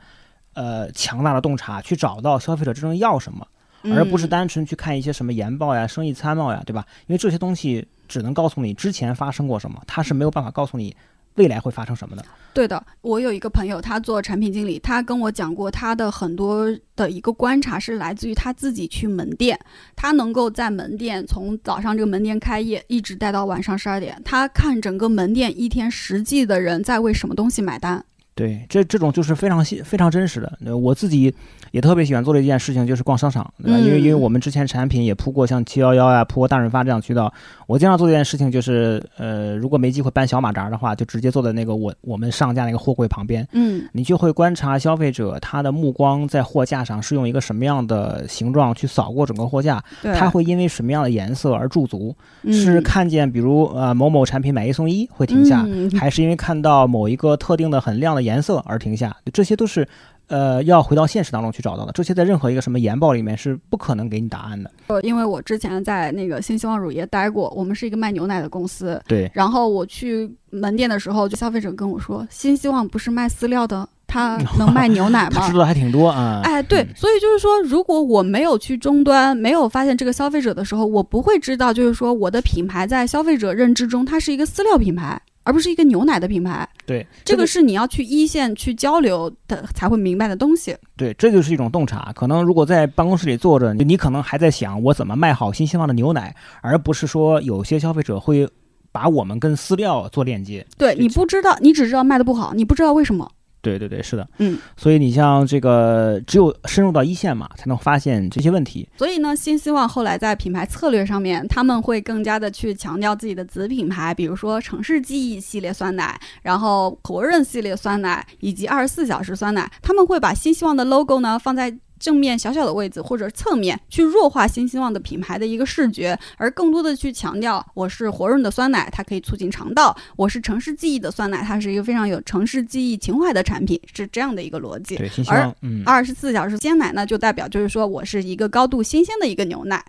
呃，强大的洞察，去找到消费者真正要什么，而不是嗯单纯去看一些什么研报呀、生意参谋呀，对吧？因为这些东西只能告诉你之前发生过什么，它是没有办法告诉你未来会发生什么的。对的，我有一个朋友，他做产品经理，他跟我讲过，他的很多的一个观察是来自于他自己去门店，他能够在门店从早上这个门店开业，一直待到晚上十二点，他看整个门店一天实际的人在为什么东西买单。对，这这种就是非常细、非常真实的。呃我自己也特别喜欢做的一件事情就是逛商场，对吧？因为因为嗯我们之前产品也铺过像七幺幺呀、铺过大润发这样渠道。我经常做一件事情就是，呃，如果没机会搬小马扎的话，就直接坐在那个我我们上架那个货柜旁边，嗯你就会观察消费者他的目光在货架上是用一个什么样的形状去扫过整个货架，他会因为什么样的颜色而驻足，是嗯看见比如呃某某产品买一送一会停下，嗯还是因为看到某一个特定的很亮的颜色而停下，这些都是呃要回到现实当中去找到的。这些在任何一个什么研报里面是不可能给你答案的。呃因为我之前在那个新希望乳业待过，我们是一个卖牛奶的公司，对，然后我去门店的时候，就消费者跟我说，新希望不是卖饲料的，它 <laughs> 能卖牛奶吗 <laughs> 他知？道的还挺多啊。哎，对嗯，所以就是说，如果我没有去终端，没有发现这个消费者的时候，我不会知道，就是说我的品牌在消费者认知中，它是一个饲料品牌，而不是一个牛奶的品牌。对，这个是你要去一线去交流的才会明白的东西。对，这就是一种洞察。可能如果在办公室里坐着，你你可能还在想我怎么卖好新希望的牛奶，而不是说有些消费者会把我们跟饲料做链接。对你不知道，你只知道卖的不好，你不知道为什么。对对对，是的，嗯，所以你像这个，只有深入到一线嘛，才能发现这些问题。所以呢，新希望后来在品牌策略上面，他们会更加的去强调自己的子品牌，比如说城市记忆系列酸奶，然后国润系列酸奶，以及二十四小时酸奶。他们会把新希望的 logo 呢放在正面小小的位置或者侧面，去弱化新希望的品牌的一个视觉，而更多的去强调我是活润的酸奶，它可以促进肠道；我是城市记忆的酸奶，它是一个非常有城市记忆情怀的产品，是这样的一个逻辑。对，新希而二十四小时鲜奶呢，就代表就是说我是一个高度新鲜的一个牛奶。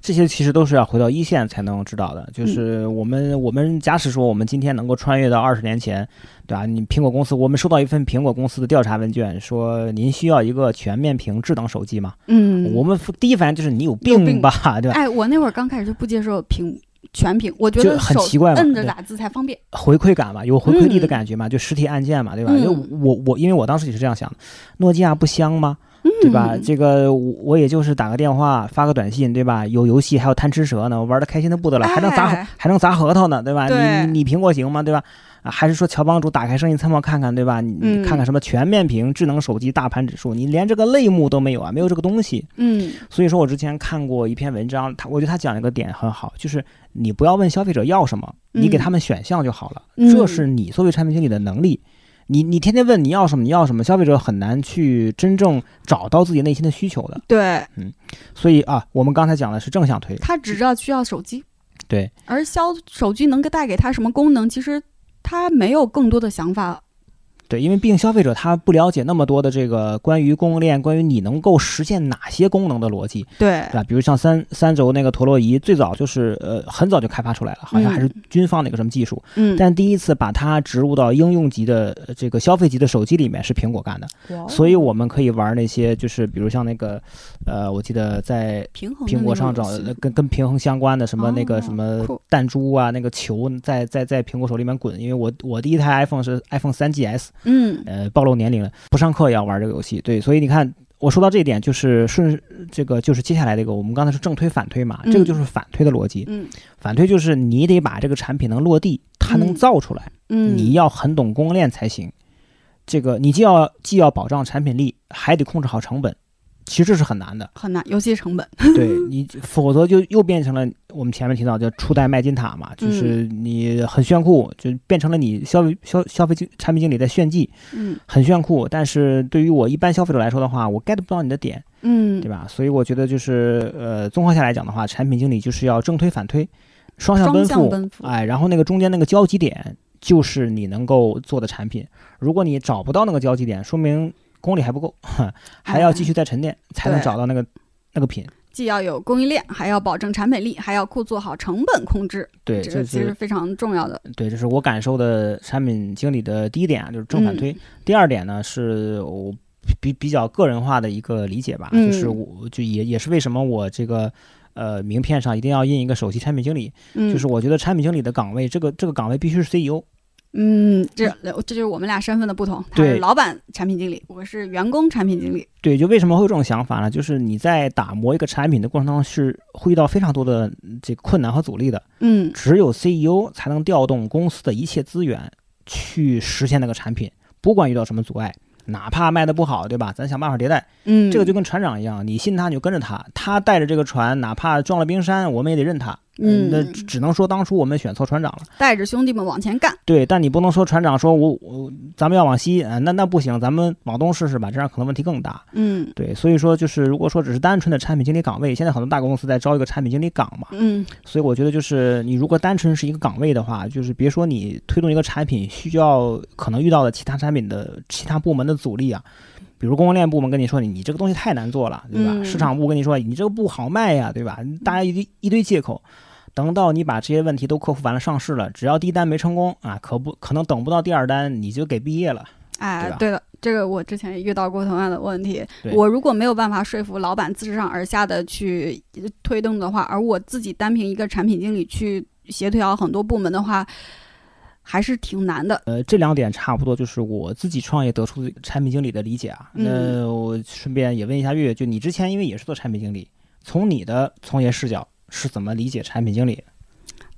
这些其实都是要回到一线才能知道的。嗯就是我们，我们假使说我们今天能够穿越到二十年前，对吧？你苹果公司，我们收到一份苹果公司的调查问卷，说您需要一个全面屏智能手机吗？嗯我们第一反应就是你有有病病吧，对吧？哎，我那会儿刚开始就不接受屏全屏，我觉得很奇怪摁着打字才方便。回馈感嘛，有回馈力的嗯感觉嘛，就实体按键嘛，对吧？嗯就我我因为我当时也是这样想的，诺基亚不香吗？对吧？嗯这个我我也就是打个电话、发个短信，对吧？有游戏，还有贪吃蛇呢，我玩的开心的不得了，还能砸哎还能砸核桃呢，对吧？对你你苹果行吗？对吧？啊，还是说乔帮主打开生意参谋看看，对吧？你看看什么全面屏、智能手机大盘指数，你连这个类目都没有啊，没有这个东西。嗯所以说我之前看过一篇文章，他我觉得他讲了一个点很好，就是你不要问消费者要什么，你给嗯他们选项就好了，嗯这是你作为产品经理的能力。你你天天问你要什么你要什么，消费者很难去真正找到自己内心的需求的。对嗯所以啊，我们刚才讲的是正向推，他只知道需要手机，对，而消手机能够带给他什么功能，其实他没有更多的想法。对，因为毕竟消费者他不了解那么多的这个关于供应链、关于你能够实现哪些功能的逻辑，对。对吧？比如像三三轴那个陀螺仪，最早就是呃很早就开发出来了，好像还是军方的一个什么技术，嗯，但第一次把它植入到应用级的呃这个消费级的手机里面是苹果干的，所以我们可以玩那些就是比如像那个呃，我记得在苹果上找呃跟跟平衡相关的什么那个哦什么弹珠啊，那个球在在在苹果手里面滚，因为我我第一台 iPhone 是 iPhone 3GS，嗯。呃，暴露年龄了，不上课也要玩这个游戏，对，所以你看我说到这一点，就是顺这个就是接下来这个，我们刚才是正推反推嘛，嗯这个就是反推的逻辑。嗯。反推就是你得把这个产品能落地，它能嗯。造出来，嗯，你要很懂供应链才行。这个你既要既要保障产品力，还得控制好成本，其实是很难的。很难，尤其成本。对你，否则就又变成了我们前面提到叫初代麦金塔嘛，就是你很炫酷，就变成了你消费消消费经产品经理在炫技，嗯很炫酷。但是对于我一般消费者来说的话，我 get 不到你的点，嗯对吧？所以我觉得就是呃，综合下来讲的话，产品经理就是要正推反推，双向奔赴，奔赴哎，然后那个中间那个交集点就是你能够做的产品。如果你找不到那个交集点，说明功力还不够，<laughs> 还要继续再沉淀，才能找到那个那个品。既要有供应链，还要保证产品力，还要库做好成本控制，对，这其实非常重要的。对，这是我感受的产品经理的第一点啊，就是正反推。嗯第二点呢，是我比比较个人化的一个理解吧，嗯就是我就也也是为什么我这个呃名片上一定要印一个首席产品经理，嗯，就是我觉得产品经理的岗位，这个这个岗位必须是 E CEO。嗯，这这就是我们俩身份的不同。他对是老板产品经理，我是员工产品经理。对，就为什么会有这种想法呢？就是你在打磨一个产品的过程当中，是会遇到非常多的嗯这个困难和阻力的。嗯只有 CEO 才能调动公司的一切资源去实现那个产品，不管遇到什么阻碍，哪怕卖的不好，对吧？咱想办法迭代。嗯，这个就跟船长一样，你信他你就跟着他，他带着这个船，哪怕撞了冰山，我们也得认他。嗯那只只能说当初我们选错船长了。带着兄弟们往前干。对，但你不能说船长说我我咱们要往西，啊、那那不行，咱们往东试试吧，这样可能问题更大。嗯对，所以说就是如果说只是单纯的产品经理岗位，现在很多大公司在招一个产品经理岗嘛，嗯所以我觉得就是你如果单纯是一个岗位的话，就是别说你推动一个产品需要可能遇到的其他产品的其他部门的阻力啊，比如供应链部门跟你说你你这个东西太难做了，对吧？嗯市场部跟你说你这个不好卖呀，对吧？大家一堆一堆借口。等到你把这些问题都克服完了，上市了，只要第一单没成功啊，可不可能等不到第二单你就给毕业了。哎对了，这个我之前也遇到过同样的问题。我如果没有办法说服老板自上而下的去推动的话，而我自己单凭一个产品经理去协调很多部门的话，还是挺难的。呃，这两点差不多就是我自己创业得出产品经理的理解啊。嗯那我顺便也问一下月月，就你之前因为也是做产品经理，从你的从业视角是怎么理解产品经理？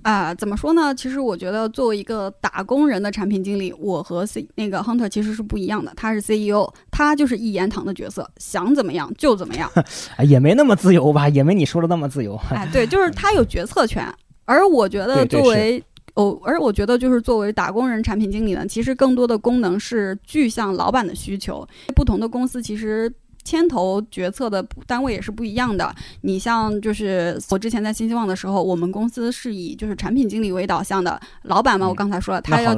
啊、怎么说呢？其实我觉得作为一个打工人的产品经理，我和 C 那个 Hunter 其实是不一样的。他是 CEO，他就是一言堂的角色，想怎么样就怎么样。<laughs> 哎，也没那么自由吧，也没你说的那么自由。哎，对，就是他有决策权。而我觉得作为哦，而我觉得就是作为打工人产品经理呢，其实更多的功能是具象老板的需求。不同的公司其实。牵头决策的单位也是不一样的。你像就是我之前在新希望的时候，我们公司是以就是产品经理为导向的。老板嘛，嗯我刚才说了，他要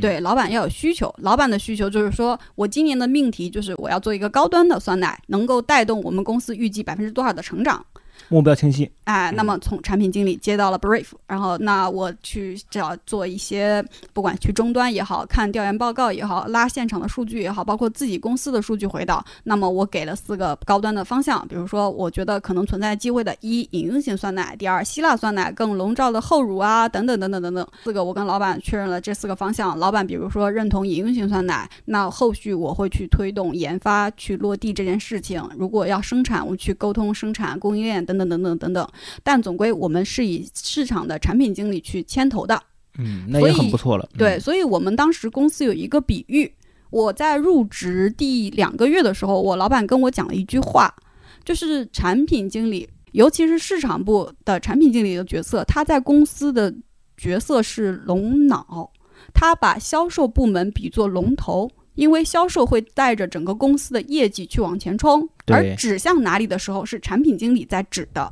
对，老板要有需求，老板的需求就是说我今年的命题就是我要做一个高端的酸奶，能够带动我们公司预计百分之多少的成长。目标清晰。哎，那嗯么从产品经理接到了 brief，然后那我去找做一些，不管去终端也好看调研报告也好，拉现场的数据也好，包括自己公司的数据回导。那么我给了四个高端的方向，比如说我觉得可能存在机会的，一饮用型酸奶，第二希腊酸奶更笼罩的厚乳啊，等等等等等等。四个我跟老板确认了这四个方向，老板比如说认同饮用型酸奶，那后续我会去推动研发去落地这件事情。如果要生产，我去沟通生产供应链等等等等等等等。但总归我们是以市场的产品经理去牵头的。嗯，那也很不错了。嗯对，，所以我们当时公司有一个比喻，我在入职第两个月的时候，我老板跟我讲了一句话，就是产品经理，尤其是市场部的产品经理的角色，他在公司的角色是龙脑，他把销售部门比作龙头。因为销售会带着整个公司的业绩去往前冲，而指向哪里的时候是产品经理在指的。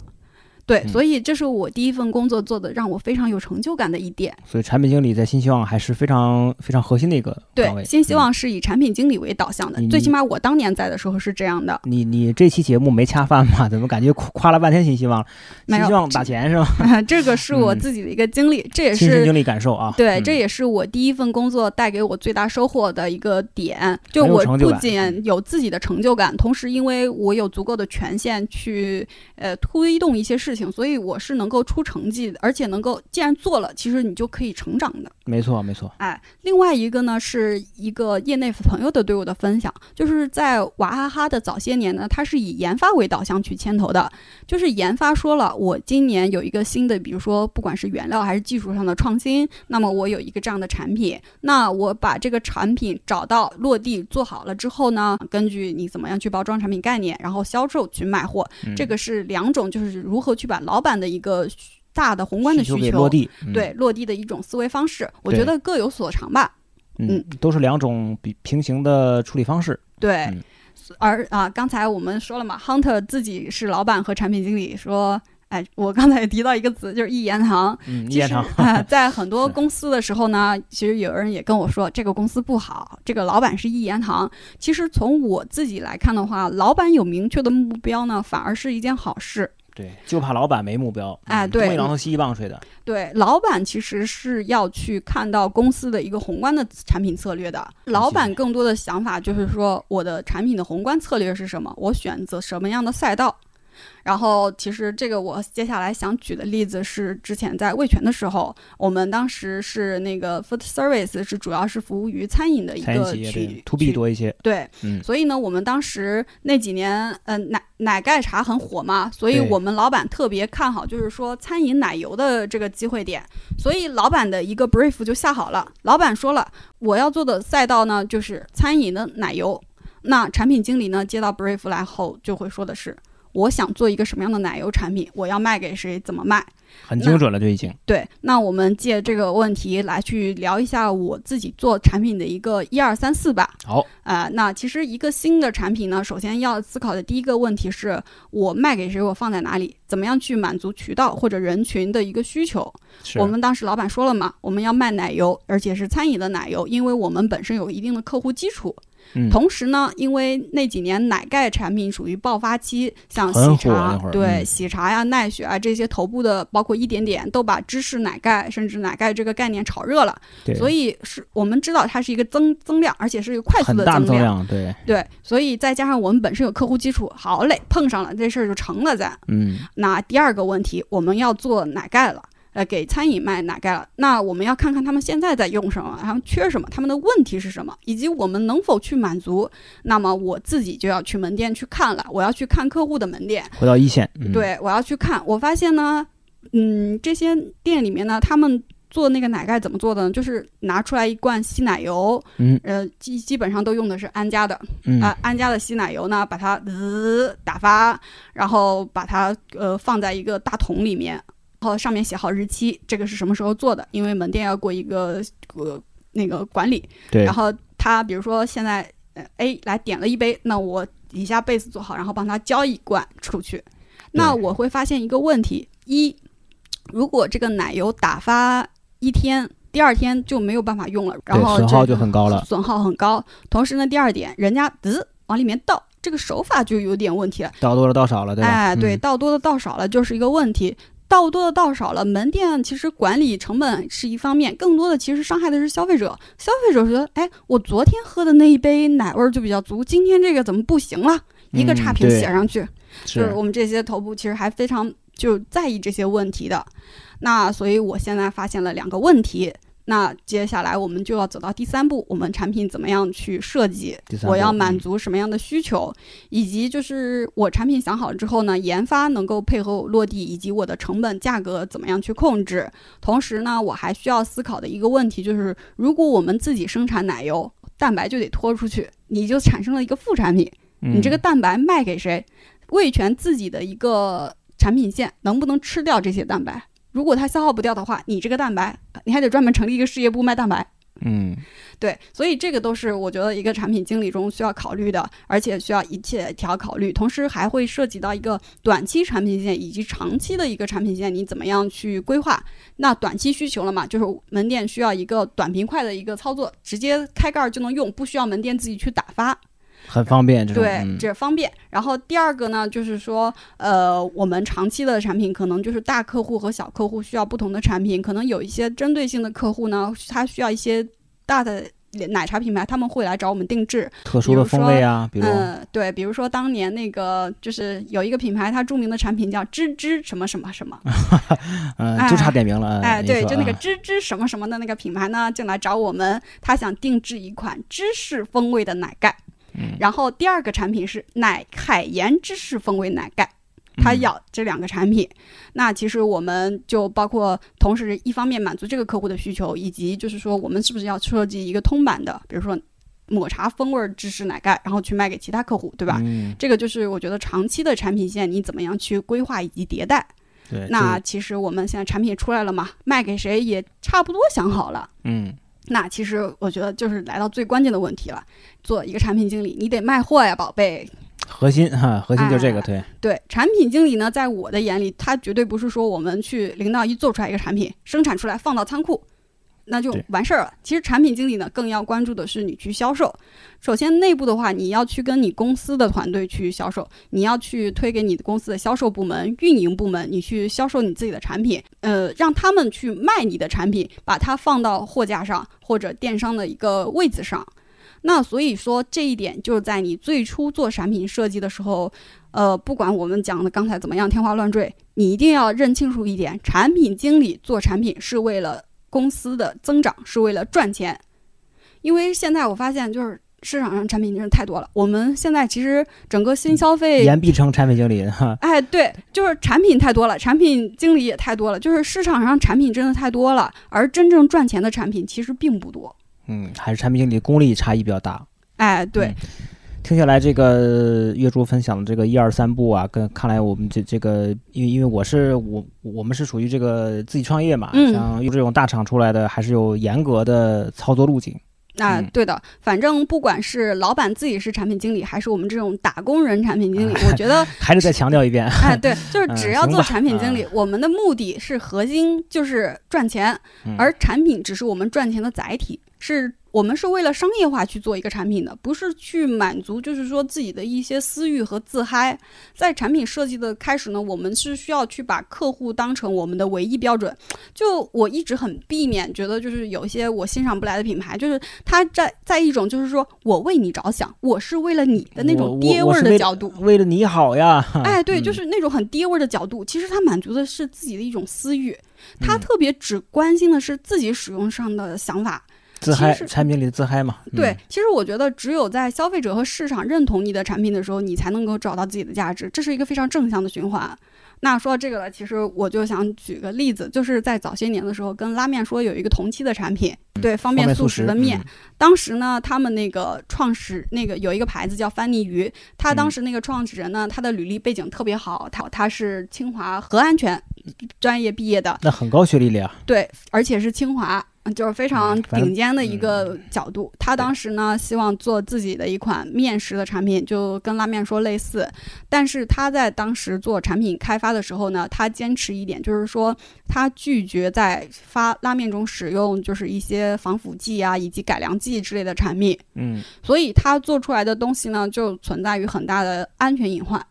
对，嗯所以这是我第一份工作做的让我非常有成就感的一点。所以产品经理在新希望还是非常非常核心的一个岗位。对，新希嗯望是以产品经理为导向的，最起码我当年在的时候是这样的。你你这期节目没恰饭吗？怎么感觉夸夸了半天新希望？了新希望打钱是吧？<laughs> 这个是我嗯自己的一个经历，这也是亲身经历感受啊。对，嗯这也是我第一份工作带给我最大收获的一个点。就我不仅有自己的成就感，同时因为我有足够的权限去呃推动一些事情。情，所以我是能够出成绩的，而且能够既然做了，其实你就可以成长的。没错，没错。哎，另外一个呢，是一个业内朋友的对我的分享，就是在娃哈哈的早些年呢，它是以研发为导向去牵头的，就是研发说了，我今年有一个新的，比如说不管是原料还是技术上的创新，那么我有一个这样的产品，那我把这个产品找到落地做好了之后呢，根据你怎么样去包装产品概念，然后销售去卖货，这个是两种，就是如何去把老板的一个。大的宏观的需求落地，对落地的一种思维方式，我觉得各有所长吧。嗯，都是两种比平行的处理方式。对，而啊，刚才我们说了嘛，Hunter 自己是老板和产品经理，说，哎，我刚才也提到一个词，就是一言堂。嗯，一言堂。<laughs> 在很多公司的时候呢，其实有人也跟我说，这个公司不好，这个老板是一言堂。其实从我自己来看的话，老板有明确的目标呢，反而是一件好事。对，就怕老板没目标，哎，对，东一榔头西一棒槌的。对，老板其实是要去看到公司的一个宏观的产品策略的。老板更多的想法就是说，我的产品的宏观策略是什么？我选择什么样的赛道？然后，其实这个我接下来想举的例子是，之前在味全的时候，我们当时是那个 food service 是主要是服务于餐饮的一个区，to B 多一些。对，嗯，所以呢，我们当时那几年，嗯，奶奶盖茶很火嘛，所以我们老板特别看好，就是说餐饮奶油的这个机会点，所以老板的一个 brief 就下好了。老板说了，我要做的赛道呢就是餐饮的奶油。那产品经理呢接到 brief 来后，就会说的是。我想做一个什么样的奶油产品？我要卖给谁？怎么卖？很精准了，就已经。对，那我们借这个问题来去聊一下我自己做产品的一个一二三四吧。好，呃，那其实一个新的产品呢，首先要思考的第一个问题是我卖给谁？我放在哪里？怎么样去满足渠道或者人群的一个需求？我们当时老板说了嘛，我们要卖奶油，而且是餐饮的奶油，因为我们本身有一定的客户基础。同时呢，因为那几年奶盖产品属于爆发期，像喜茶，对喜茶呀、奈雪啊这些头部的，包括一点点，都把芝士奶盖甚至奶盖这个概念炒热了。所以是我们知道它是一个增增量，而且是一个快速的增量。对对，所以再加上我们本身有客户基础，好嘞，碰上了这事儿就成了。咱嗯，那第二个问题，我们要做奶盖了。呃，给餐饮卖奶盖了，那我们要看看他们现在在用什么，他们缺什么，他们的问题是什么，以及我们能否去满足。那么我自己就要去门店去看了，我要去看客户的门店，回到一线。对，我要去看。我发现呢，嗯，这些店里面呢，他们做那个奶盖怎么做的呢？就是拿出来一罐稀奶油，嗯，呃，基基本上都用的是安佳的，啊，安佳的稀奶油呢，把它呃打发，然后把它呃放在一个大桶里面。然后上面写好日期，这个是什么时候做的？因为门店要过一个呃那个管理。对。然后他比如说现在呃 A 来点了一杯，那我底下 base 做好，然后帮他交一罐出去。那我会发现一个问题：一，如果这个奶油打发一天，第二天就没有办法用了，然后损耗就很高了。损耗很高。同时呢，第二点，人家滋往里面倒，这个手法就有点问题了。倒多了倒少了，对吧？哎，对，倒多了倒少了就是一个问题。倒多的倒少了，门店其实管理成本是一方面，更多的其实伤害的是消费者。消费者觉得，哎，我昨天喝的那一杯奶味儿就比较足，今天这个怎么不行了？一个差评写上去，就是我们这些头部其实还非常就在意这些问题的。那所以我现在发现了两个问题。那接下来我们就要走到第三步，我们产品怎么样去设计？我要满足什么样的需求？以及就是我产品想好之后呢，研发能够配合我落地，以及我的成本价格怎么样去控制？同时呢，我还需要思考的一个问题就是，如果我们自己生产奶油，蛋白就得拖出去，你就产生了一个副产品。你这个蛋白卖给谁？味全自己的一个产品线能不能吃掉这些蛋白？如果它消耗不掉的话，你这个蛋白，你还得专门成立一个事业部卖蛋白。嗯，对，所以这个都是我觉得一个产品经理中需要考虑的，而且需要一切条考虑。同时还会涉及到一个短期产品线以及长期的一个产品线，你怎么样去规划？那短期需求了嘛，就是门店需要一个短平快的一个操作，直接开盖就能用，不需要门店自己去打发。很方便，对，这方便。然后第二个呢，就是说，呃，我们长期的产品可能就是大客户和小客户需要不同的产品，可能有一些针对性的客户呢，他需要一些大的奶茶品牌他们会来找我们定制特殊的风味啊，比如嗯，对，比如说当年那个就是有一个品牌，它著名的产品叫芝芝什么什么什么，<laughs> 嗯，就差点名了。哎，对，就那个啊芝芝什么什么的那个品牌呢，就来找我们，他想定制一款芝士风味的奶盖。嗯然后第二个产品是奶海盐芝士风味奶盖。他嗯要这两个产品，那其实我们就包括同时一方面满足这个客户的需求，以及就是说我们是不是要设计一个通版的，比如说抹茶风味芝士奶盖，然后去卖给其他客户，对吧？嗯，这个就是我觉得长期的产品线你怎么样去规划以及迭代。对，那其实我们现在产品出来了嘛，卖给谁也差不多想好了。嗯，那其实我觉得就是来到最关键的问题了，做一个产品经理，你得卖货呀，宝贝。核心哈，核心就这个，哎对，对，产品经理呢，在我的眼里，他绝对不是说我们去零到一做出来一个产品，生产出来放到仓库，那就完事儿了。其实产品经理呢，更要关注的是你去销售。首先内部的话，你要去跟你公司的团队去销售，你要去推给你的公司的销售部门、运营部门，你去销售你自己的产品，呃，让他们去卖你的产品，把它放到货架上或者电商的一个位子上。那所以说这一点就是在你最初做产品设计的时候，呃，不管我们讲的刚才怎么样天花乱坠，你一定要认清楚一点：产品经理做产品是为了公司的增长，是为了赚钱。因为现在我发现，就是市场上产品真是太多了。我们现在其实整个新消费，言必称产品经理哈，哎，对，就是产品太多了，产品经理也太多了，就是市场上产品真的太多了，而真正赚钱的产品其实并不多。嗯，还是产品经理功力差异比较大。哎，对，嗯听下来，这个月珠分享的这个一二三步啊，跟看来我们这这个，因为因为我是我我们是属于这个自己创业嘛，嗯。像用这种大厂出来的，还是有严格的操作路径。那、嗯。对的，反正不管是老板自己是产品经理，还是我们这种打工人产品经理，<laughs> 我觉得，还是再强调一遍，哎，<laughs> 对，就是只要做产品经理，我们的目的是核心就是赚钱，嗯。而产品只是我们赚钱的载体，是我们是为了商业化去做一个产品的，不是去满足就是说自己的一些私欲和自嗨。在产品设计的开始呢，我们是需要去把客户当成我们的唯一标准。就我一直很避免觉得就是有一些我欣赏不来的品牌，就是他在在一种就是说我为你着想，我是为了你的那种爹味儿的角度。为了你好呀。哎，对，<laughs> 嗯就是那种很爹味儿的角度，其实他满足的是自己的一种私欲，他嗯特别只关心的是自己使用上的想法。自嗨，产品里的自嗨嘛。对嗯，，其实我觉得只有在消费者和市场认同你的产品的时候，你才能够找到自己的价值，这是一个非常正向的循环。那说到这个了，其实我就想举个例子，就是在早些年的时候，跟拉面说有一个同期的产品，对方便速食的面，嗯当时呢，他们那个创始那个有一个牌子叫翻泥鱼，他当嗯时那个创始人呢，他的履历背景特别好，他他是清华核安全专业毕业的，那很高学历了呀。对，而且是清华，嗯就是非常顶尖的一个角度。他当时呢，希望做自己的一款面食的产品，就跟拉面说类似。但是他在当时做产品开发的时候呢，他坚持一点，就是说他拒绝在发拉面中使用就是一些防腐剂啊以及改良剂之类的产品。嗯，所以他做出来的东西呢，就存在于很大的安全隐患。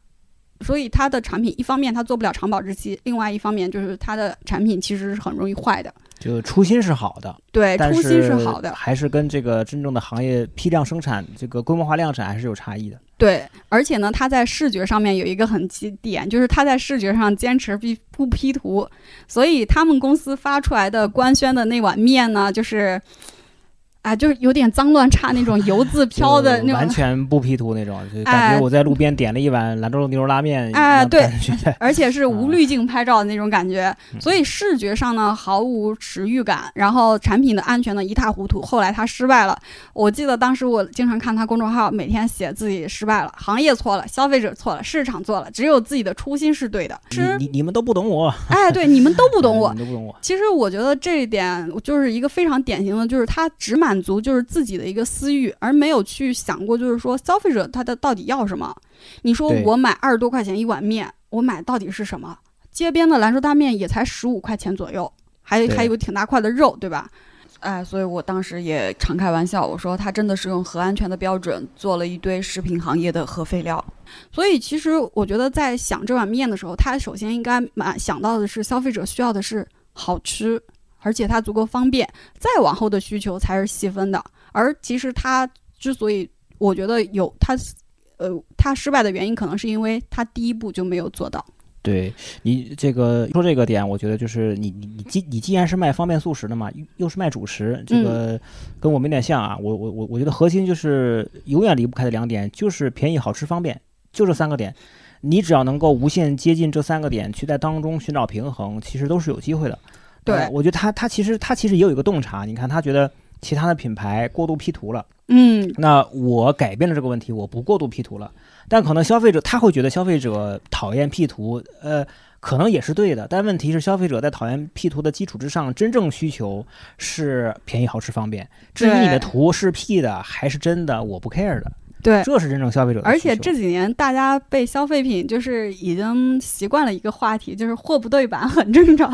所以它的产品一方面它做不了长保质期，另外一方面就是它的产品其实是很容易坏的。就初心是好的，对，初心是好的，还是跟这个真正的行业批量生产、这个规模化量产还是有差异的。对，而且呢，它在视觉上面有一个很基点，就是它在视觉上坚持不不 P 图，所以他们公司发出来的官宣的那碗面呢，就是。啊，就是有点脏乱差那种油渍 <laughs> 飘的那种，完全不 P 图那种，就感哎觉我在路边点了一碗兰州牛肉拉面，哎对 <laughs> 而且是无滤镜拍照的那种感觉，嗯所以视觉上呢毫无食欲感，然后产品的安全呢一塌糊涂。后来他失败了，我记得当时我经常看他公众号，每天写自己失败了，行业错了，消费者错了，市场错了，只有自己的初心是对的。是，你你你们都不懂我，哎，对，你们都不懂我 <laughs> 哎。你都不懂我。其实我觉得这一点就是一个非常典型的，就是他只满足就是自己的一个私欲，而没有去想过就是说消费者他的到底要什么。你说我买二十多块钱一碗面，我买到底是什么？街边的兰州大面也才十五块钱左右，还还有挺大块的肉，对吧？哎，所以我当时也常开玩笑，我说他真的是用核安全的标准做了一堆食品行业的核废料。所以其实我觉得在想这碗面的时候，他首先应该满想到的是消费者需要的是好吃，而且它足够方便，再往后的需求才是细分的。而其实它之所以我觉得有它，呃，它失败的原因，可能是因为它第一步就没有做到。对你这个说这个点，我觉得就是你你你既你既然是卖方便速食的嘛，又是卖主食，这个跟我们有点像啊。我我我我觉得核心就是永远离不开的两点，就是便宜、好吃、方便，就这三个点。你只要能够无限接近这三个点，去在当中寻找平衡，其实都是有机会的。对，我觉得他他其实他其实也有一个洞察，你看他觉得其他的品牌过度 P 图了，嗯，那我改变了这个问题，我不过度 P 图了。但可能消费者他会觉得消费者讨厌 P 图，呃，可能也是对的。但问题是，消费者在讨厌 P 图的基础之上，真正需求是便宜、好吃、方便。至于你的图是 P 的还是真的，我不 care 的。对，这是真正消费者的。而且这几年大家被消费品就是已经习惯了一个话题，就是货不对版很正常。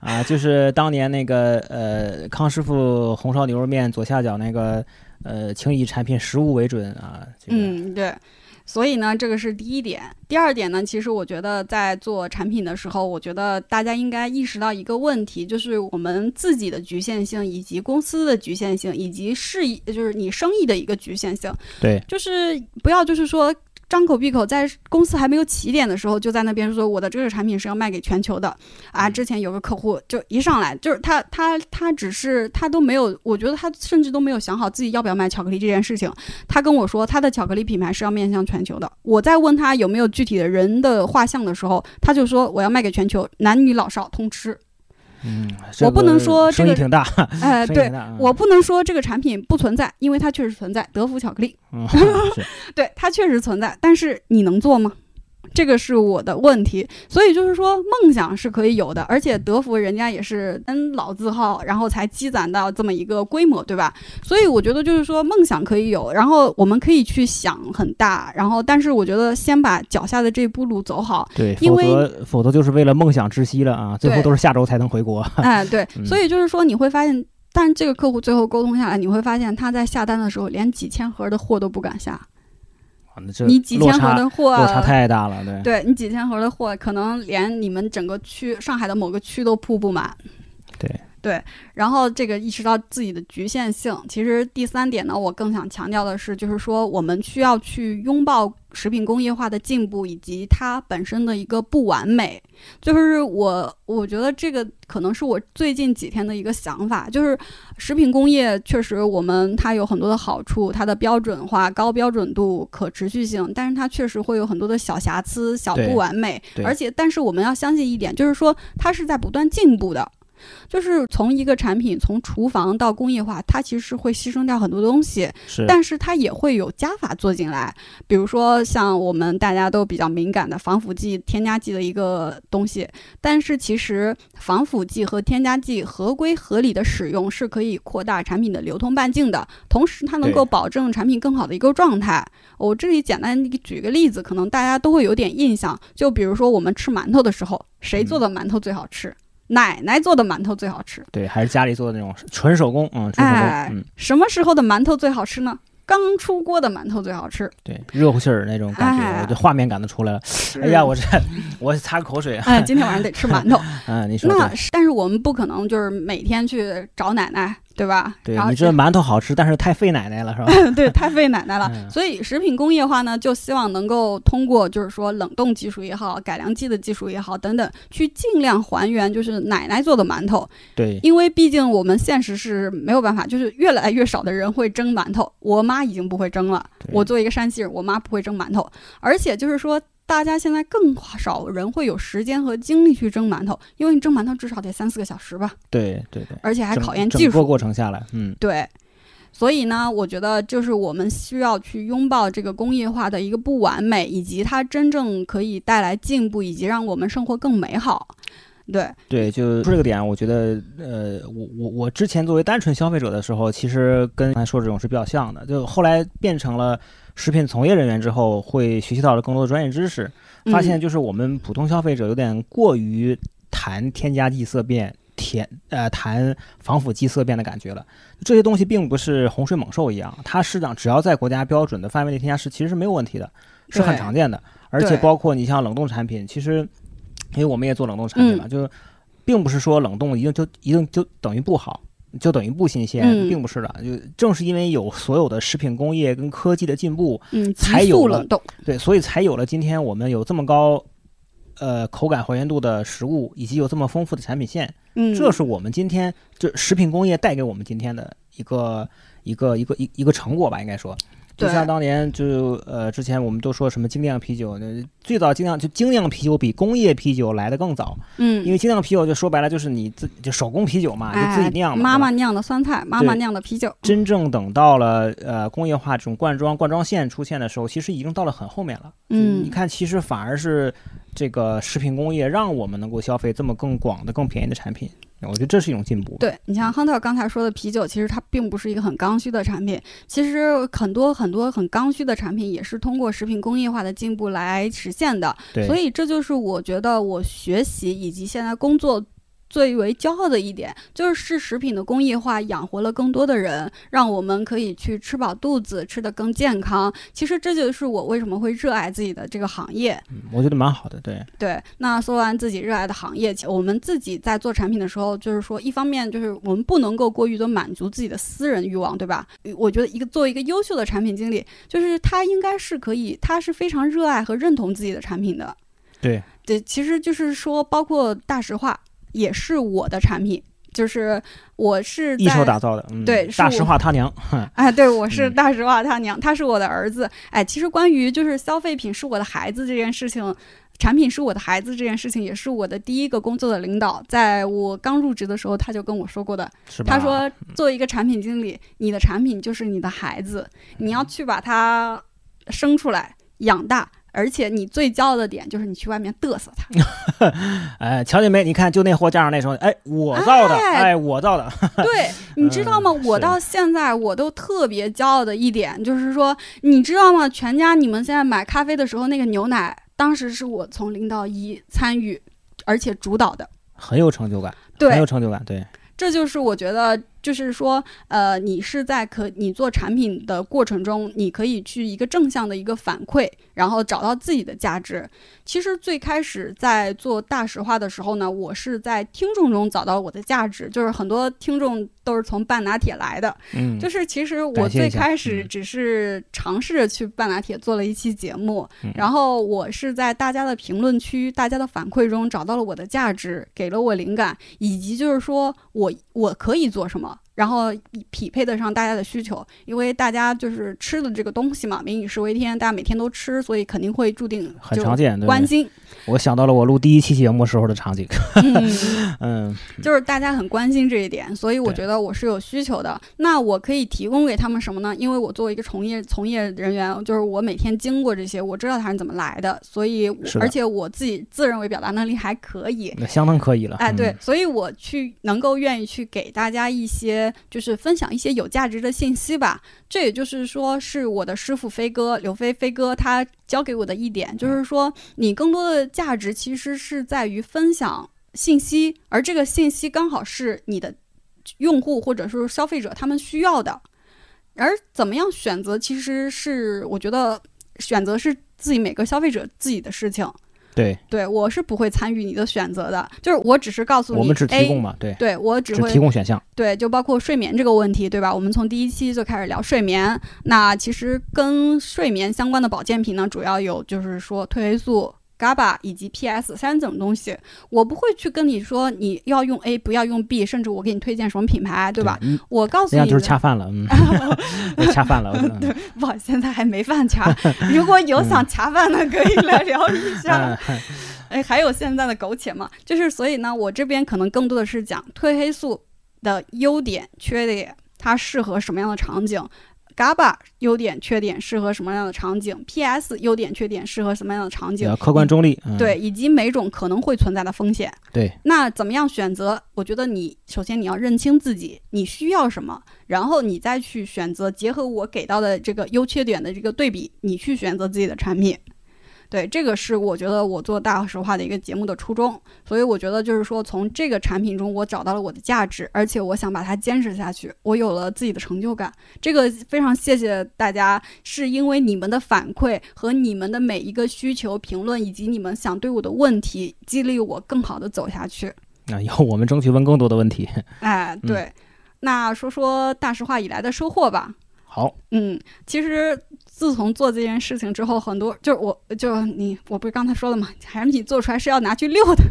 啊，就是当年那个呃康师傅红烧牛肉面左下角那个呃，请以产品实物为准啊。嗯，对。所以呢，这个是第一点。第二点呢，其实我觉得在做产品的时候，我觉得大家应该意识到一个问题，就是我们自己的局限性，以及公司的局限性，以及事业，就是你生意的一个局限性。对，就是不要就是说。张口闭口，在公司还没有起点的时候，就在那边说我的这个产品是要卖给全球的啊！之前有个客户就一上来就是他他他只是他都没有，我觉得他甚至都没有想好自己要不要卖巧克力这件事情。他跟我说他的巧克力品牌是要面向全球的。我在问他有没有具体的人的画像的时候，他就说我要卖给全球，男女老少通吃。嗯，我不能说这个挺大，<laughs> 哎，对我不能说这个产品不存在，因为它确实存在，德芙巧克力，<laughs> 对它确实存在，但是你能做吗？这个是我的问题，所以就是说梦想是可以有的，而且德芙人家也是嗯老字号，然后才积攒到这么一个规模，对吧？所以我觉得就是说梦想可以有，然后我们可以去想很大，然后但是我觉得先把脚下的这步路走好，对，因为否则否则就是为了梦想窒息了啊，最后都是下周才能回国。哎，对，所以就是说你会发现，但这个客户最后沟通下来，你会发现他在下单的时候连几千盒的货都不敢下。你几千盒的货，落差太大了，对。对你几千盒的货，可能连你们整个区上海的某个区都铺不满。对对，然后这个意识到自己的局限性。其实第三点呢，我更想强调的是，就是说我们需要去拥抱。食品工业化的进步以及它本身的一个不完美，就是我我觉得这个可能是我最近几天的一个想法，就是食品工业确实我们它有很多的好处，它的标准化、高标准度、可持续性，但是它确实会有很多的小瑕疵、小不完美，而且但是我们要相信一点，就是说它是在不断进步的。就是从一个产品从厨房到工业化，它其实是会牺牲掉很多东西，是，但是它也会有加法做进来。比如说像我们大家都比较敏感的防腐剂、添加剂的一个东西，但是其实防腐剂和添加剂合规合理的使用是可以扩大产品的流通半径的，同时它能够保证产品更好的一个状态。我这里简单举个例子，可能大家都会有点印象，就比如说我们吃馒头的时候，谁做的馒头最好吃？奶奶做的馒头最好吃，对，还是家里做的那种纯手工，嗯，纯手工。嗯，什么时候的馒头最好吃呢？刚出锅的馒头最好吃，对，热乎气儿那种感觉，这画面感都出来了。哎呀，我这我擦口水。哎，今天晚上得吃馒头。<laughs> 嗯，你说。那但是我们不可能就是每天去找奶奶。对吧？对你这馒头好吃，但是太费奶奶了，是吧？<laughs> 对，太费奶奶了。所以食品工业化呢，就希望能够通过就是说冷冻技术也好，改良剂的技术也好等等，去尽量还原就是奶奶做的馒头。对，因为毕竟我们现实是没有办法，就是越来越少的人会蒸馒头。我妈已经不会蒸了。我作为一个山西人，我妈不会蒸馒头，而且就是说。大家现在更少人会有时间和精力去蒸馒头，因为你蒸馒头至少得三四个小时吧？对对对，而且还考验技术。过程下来，嗯，对。所以呢，我觉得就是我们需要去拥抱这个工业化的一个不完美，以及它真正可以带来进步，以及让我们生活更美好。对对，就说这个点，我觉得，呃，我我我之前作为单纯消费者的时候，其实跟刚才说这种是比较像的，就后来变成了。食品从业人员之后会学习到了更多的专业知识，发现就是我们普通消费者有点过于谈添加剂色变、甜呃谈防腐剂色变的感觉了。这些东西并不是洪水猛兽一样，它适当只要在国家标准的范围内添加是其实是没有问题的，是很常见的。而且包括你像冷冻产品，其实因为我们也做冷冻产品嘛，就是并不是说冷冻一定就一定就等于不好。就等于不新鲜，嗯并不是的。就正是因为有所有的食品工业跟科技的进步，嗯，才有了对，所以才有了今天我们有这么高。呃，口感还原度的食物，以及有这么丰富的产品线，嗯，这是我们今天就食品工业带给我们今天的一个一个一个一一个成果吧，应该说。就像当年就呃，之前我们都说什么精酿啤酒，那最早精酿就精酿啤酒比工业啤酒来的更早，嗯，因为精酿啤酒就说白了就是你自就手工啤酒嘛，哎就自己酿嘛。对吧？妈妈酿的酸菜，妈妈酿的啤酒，真正等到了呃工业化这种灌装灌装线出现的时候，其实已经到了很后面了。嗯。你看，其实反而是这个食品工业让我们能够消费这么更广的、更便宜的产品，我觉得这是一种进步。对你像亨特刚才说的啤酒，其实它并不是一个很刚需的产品。其实很多很多很刚需的产品也是通过食品工业化的进步来实现的。对，所以这就是我觉得我学习以及现在工作。最为骄傲的一点就是食品的工业化养活了更多的人，让我们可以去吃饱肚子，吃得更健康。其实这就是我为什么会热爱自己的这个行业。嗯我觉得蛮好的。对，对，那说完自己热爱的行业，我们自己在做产品的时候，就是说，一方面就是我们不能够过于的满足自己的私人欲望，对吧？我觉得一个作为一个优秀的产品经理，就是他应该是可以，他是非常热爱和认同自己的产品的。对，对，其实就是说，包括大实话也是我的产品，就是我是一手在打造的。嗯，对大实话他娘。<laughs> 哎，对，我是嗯大实话他娘，他是我的儿子。哎，其实关于就是消费品是我的孩子这件事情，产品是我的孩子这件事情，也是我的第一个工作的领导，在我刚入职的时候他就跟我说过的。他说，作为一个产品经理，你的产品就是你的孩子，你要去把它生出来、养大。而且你最骄傲的点就是你去外面嘚瑟他，<laughs> 哎，瞧见没？你看，就那货架上那时候，哎，我造的，哎哎，我造的。<laughs> 对，你知道吗？嗯我到现在我都特别骄傲的一点就是说，你知道吗？全家你们现在买咖啡的时候，那个牛奶当时是我从零到一参与，而且主导的。很有成就感，对很有，成就感。对，这就是我觉得，就是说，呃，你是在可你做产品的过程中，你可以去一个正向的一个反馈，然后找到自己的价值。其实最开始在做大实话的时候呢，我是在听众中找到我的价值，就是很多听众都是从半拿铁来的，嗯，就是其实我最开始嗯。只是尝试着去半拿铁做了一期节目，嗯。然后我是在大家的评论区、大家的反馈中找到了我的价值，给了我灵感，以及就是说我我可以做什么。然后匹配得上大家的需求，因为大家就是吃的这个东西嘛，民以食为天，大家每天都吃，所以肯定会注定很常见。对关心。我想到了我录第一期节目时候的场景。嗯，嗯，就是大家很关心这一点，所以我觉得我是有需求的。那我可以提供给他们什么呢？因为我作为一个从业从业人员，就是我每天经过这些，我知道它是怎么来的，所以而且我自己自认为表达能力还可以。那相当可以了。哎，对嗯，，所以我去能够愿意去给大家一些，就是分享一些有价值的信息吧。这也就是说，是我的师傅飞哥刘飞飞哥他教给我的一点，就是说，你更多的价值其实是在于分享信息，而这个信息刚好是你的用户或者说消费者他们需要的。而怎么样选择，其实是我觉得选择是自己每个消费者自己的事情。对，对我是不会参与你的选择的，就是我只是告诉你，我们只提供嘛，对，对我只只会提供选项。对，就包括睡眠这个问题，对吧？我们从第一期就开始聊睡眠，那其实跟睡眠相关的保健品呢，主要有就是说褪黑素。GABA 以及 PS 三种东西，我不会去跟你说你要用 A 不要用 B，甚至我给你推荐什么品牌，对吧？嗯，我告诉那样就是你，恰饭了，嗯，<laughs> 恰饭了。我觉得 <laughs> 不好，现在还没饭恰。如果有想恰饭的，可以来 <laughs> 聊一下。嗯，哎，还有现在的苟且嘛，就是所以呢，我这边可能更多的是讲褪黑素的优点、缺点，它适合什么样的场景。GABA 优点、缺点适合什么样的场景？PS 优点、缺点适合什么样的场景要？客观中立。嗯，对，以及每种可能会存在的风险。对，那怎么样选择？我觉得你首先你要认清自己，你需要什么，然后你再去选择，结合我给到的这个优缺点的这个对比，你去选择自己的产品。对，这个是我觉得我做大实话的一个节目的初衷，所以我觉得就是说，从这个产品中我找到了我的价值，而且我想把它坚持下去，我有了自己的成就感。这个非常谢谢大家，是因为你们的反馈和你们的每一个需求评论，以及你们想对我的问题，激励我更好的走下去。那以后我们争取问更多的问题。<laughs> 哎，对。那说说大实话以来的收获吧。好，嗯，其实自从做这件事情之后，很多就是我就你，我不是刚才说了吗？产品做出来是要拿去溜的。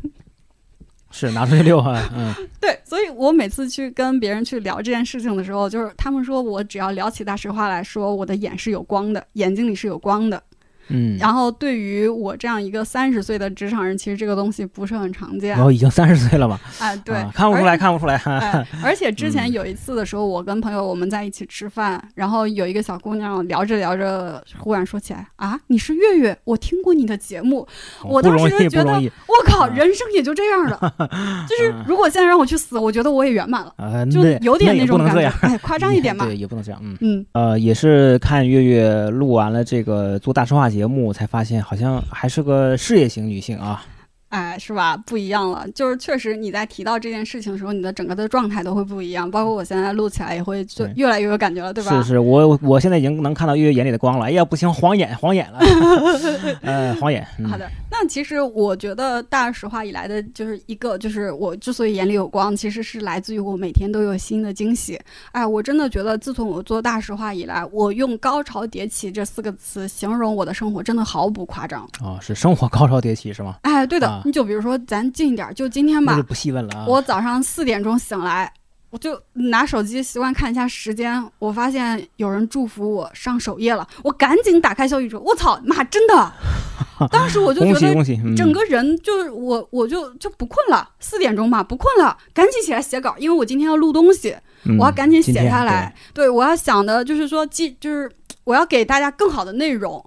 <laughs> 是拿出去溜啊，嗯，<laughs> 对，所以我每次去跟别人去聊这件事情的时候，就是他们说我只要聊起大实话来说，我的眼是有光的，眼睛里是有光的。嗯，然后对于我这样一个三十岁的职场人，其实这个东西不是很常见。哦，已经三十岁了嘛？<laughs> 哎，对，看不出来，看不出来。哎，<laughs> 而且之前有一次的时候，我跟朋友我们在一起吃饭，然后有一个小姑娘聊着聊着，忽然说起来啊，你是月月，我听过你的节目。我当时就觉得，我靠，人生也就这样了。<laughs> 就是如果现在让我去死，我觉得我也圆满了。就有点那种感觉，哎，夸张一点嘛。对，也不能这样。嗯嗯，呃，也是看月月录完了这个做大实话节节目，才发现。好像还是个事业型女性啊。哎，是吧？不一样了，就是确实你在提到这件事情的时候，你的整个的状态都会不一样。包括我现在录起来也会就越来越有感觉了，对吧？是是，我我现在已经能看到月月眼里的光了。哎呀，不行，晃眼晃眼了，<laughs> 呃，晃眼。好的，那其实我觉得大实话以来的就是一个，就是我之所以眼里有光，其实是来自于我每天都有新的惊喜。哎，我真的觉得自从我做大实话以来，我用高潮迭起这四个词形容我的生活，真的毫不夸张。哦，是生活高潮迭起是吗？哎，对的。你就比如说，咱近一点儿，就今天吧。就不细问了啊。我早上四点钟醒来，我就拿手机习惯看一下时间，我发现有人祝福我上首页了，我赶紧打开消息说：“我操妈，真的！<laughs> ”当时我就觉得整个人就是我，我就就不困了。四点钟嘛，不困了，赶紧起来写稿，因为我今天要录东西，我要赶紧写下来。对，我要想的就是说，记就是我要给大家更好的内容。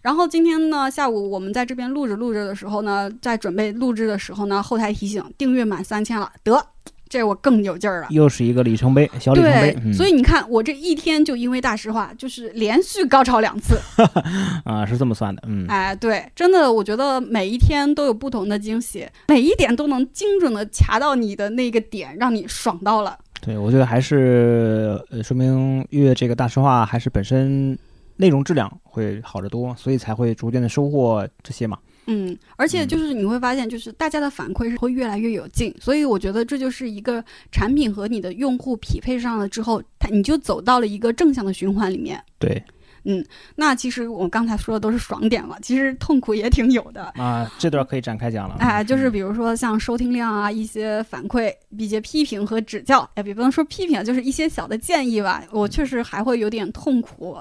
然后今天呢，下午我们在这边录着录着的时候呢，在准备录制的时候呢，后台提醒订阅满三千了，得，这我更有劲儿了，又是一个里程碑，小里程碑。对，所以你看，我这一天就因为大实话，就是连续高潮两次，<laughs> 啊，是这么算的，嗯，哎，对，真的，我觉得每一天都有不同的惊喜，每一点都能精准的卡到你的那个点，让你爽到了。对，我觉得还是呃，说明月这个大实话还是本身。内容质量会好得多，所以才会逐渐的收获这些嘛。嗯，而且就是你会发现，就是大家的反馈是会越来越有劲，所以我觉得这就是一个产品和你的用户匹配上了之后，它你就走到了一个正向的循环里面。对。嗯，那其实我刚才说的都是爽点了，其实痛苦也挺有的啊。这段可以展开讲了。哎，就是比如说像收听量啊，一些反馈、一些批评和指教，哎，也不能说批评，就是一些小的建议吧。我确实还会有点痛苦，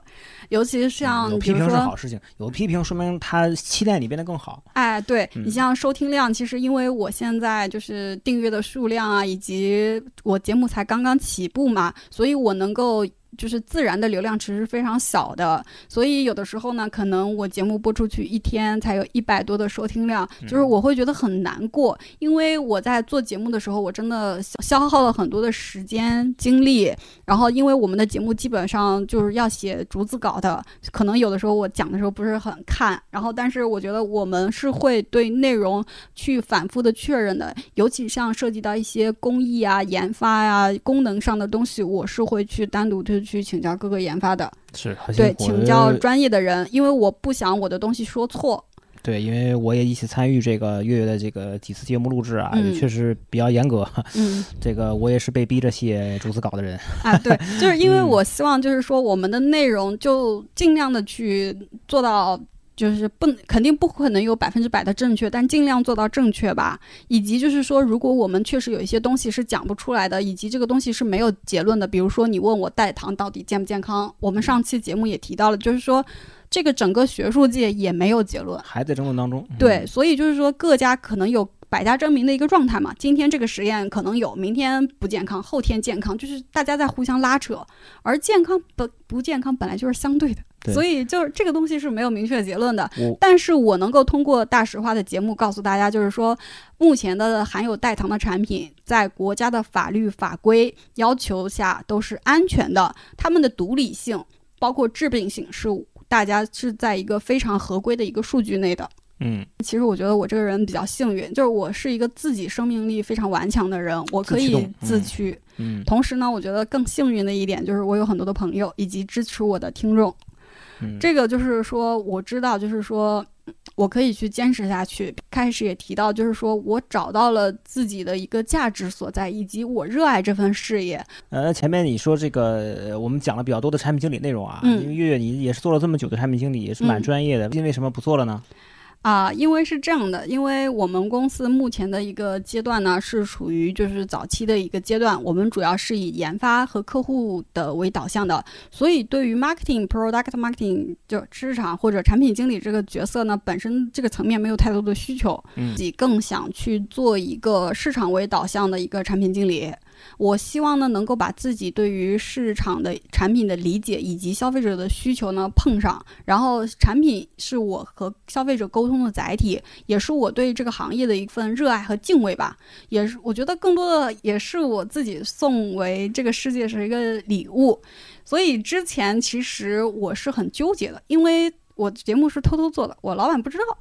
尤其像批评是好事情，有批评说明他期待你变得更好。哎，对你像收听量，其实因为我现在就是订阅的数量啊，以及我节目才刚刚起步嘛，所以我能够。就是自然的流量池是非常小的，所以有的时候呢，可能我节目播出去一天才有一百多的收听量，就是我会觉得很难过，因为我在做节目的时候，我真的消耗了很多的时间精力，然后因为我们的节目基本上就是要写逐字稿的，可能有的时候我讲的时候不是很看，然后但是我觉得我们是会对内容去反复的确认的，尤其像涉及到一些工艺啊、研发呀、功能上的东西，我是会去单独去。去请教各个研发的，是对请教专业的人，因为我不想我的东西说错。对，因为我也一起参与这个月月的这个几次节目录制啊，也确实比较严格。嗯，<laughs> 这个我也是被逼着写逐字稿的人啊。对，<laughs> 就是因为我希望，就是说我们的内容就尽量的去做到。就是不肯定不可能有百分之百的正确，但尽量做到正确吧。以及就是说，如果我们确实有一些东西是讲不出来的，以及这个东西是没有结论的，比如说你问我代糖到底健不健康，我们上期节目也提到了，就是说这个整个学术界也没有结论，还在争论当中。对，所以就是说各家可能有百家争鸣的一个状态嘛。今天这个实验可能有，明天不健康，后天健康，就是大家在互相拉扯，而健康不不健康本来就是相对的。所以就是这个东西是没有明确结论的，但是我能够通过大实话的节目告诉大家，就是说，目前的含有代糖的产品，在国家的法律法规要求下都是安全的，它们的独立性，包括致病性，是大家是在一个非常合规的一个数据内的。嗯，其实我觉得我这个人比较幸运，就是我是一个自己生命力非常顽强的人，我可以自驱。嗯，同时呢，我觉得更幸运的一点就是我有很多的朋友以及支持我的听众。这个就是说，我知道，就是说，我可以去坚持下去。开始也提到，就是说我找到了自己的一个价值所在，以及我热爱这份事业。呃，前面你说这个，我们讲了比较多的产品经理内容啊，嗯因为月月你也是做了这么久的产品经理，也是蛮嗯专业的，因为什么不做了呢？啊，因为是这样的，因为我们公司目前的一个阶段呢，是属于就是早期的一个阶段，我们主要是以研发和客户的为导向的，所以对于 marketing、product marketing 就市场或者产品经理这个角色呢，本身这个层面没有太多的需求，嗯自己更想去做一个市场为导向的一个产品经理。我希望呢，能够把自己对于市场的产品的理解以及消费者的需求呢碰上，然后产品是我和消费者沟通的载体，也是我对这个行业的一份热爱和敬畏吧。也是我觉得更多的也是我自己送为这个世界是一个礼物。所以之前其实我是很纠结的，因为我节目是偷偷做的，我老板不知道。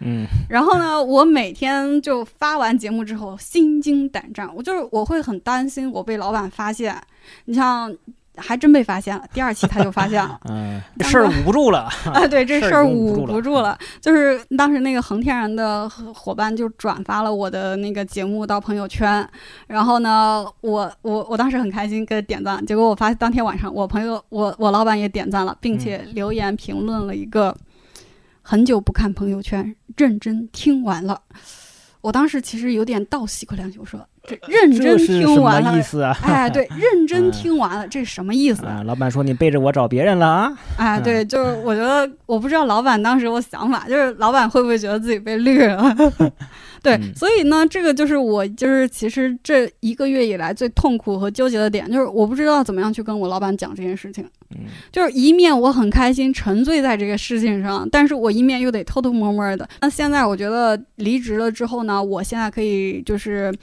嗯，然后呢，我每天就发完节目之后心惊胆战，我就是我会很担心我被老板发现。你像，还真被发现了，第二期他就发现了 <laughs> 嗯，这事儿捂不住了。<laughs> 啊，对，这事儿捂不住了。就是当时那个恒天然的伙伙伴就转发了我的那个节目到朋友圈，然后呢，我我我当时很开心给他点赞，结果我发现当天晚上我朋友我我老板也点赞了，并且留言评论了一个。很久不看朋友圈，认真听完了。我当时其实有点倒吸口凉气，我说这认真听完了么意，思啊？哎，<laughs> 对，认真嗯听完了，这是什么意思？啊，老板说你背着我找别人了啊？哎，对，就是 <laughs> 我觉得，我不知道老板当时我想法，就是老板会不会觉得自己被绿了？<laughs> 对，嗯所以呢，这个就是我就是其实这一个月以来最痛苦和纠结的点，就是我不知道怎么样去跟我老板讲这件事情。嗯，就是一面我很开心，沉醉在这个事情上，但是我一面又得偷偷摸摸的。那现在我觉得离职了之后呢，我现在可以就是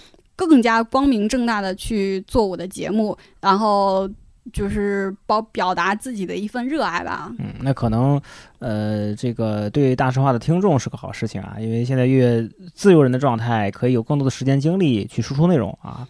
更加光明正大的去做我的节目，然后就是包表达自己的一份热爱吧。嗯，那可能，呃，这个对大实话的听众是个好事情啊，因为现在越自由人的状态，可以有更多的时间精力去输出内容啊，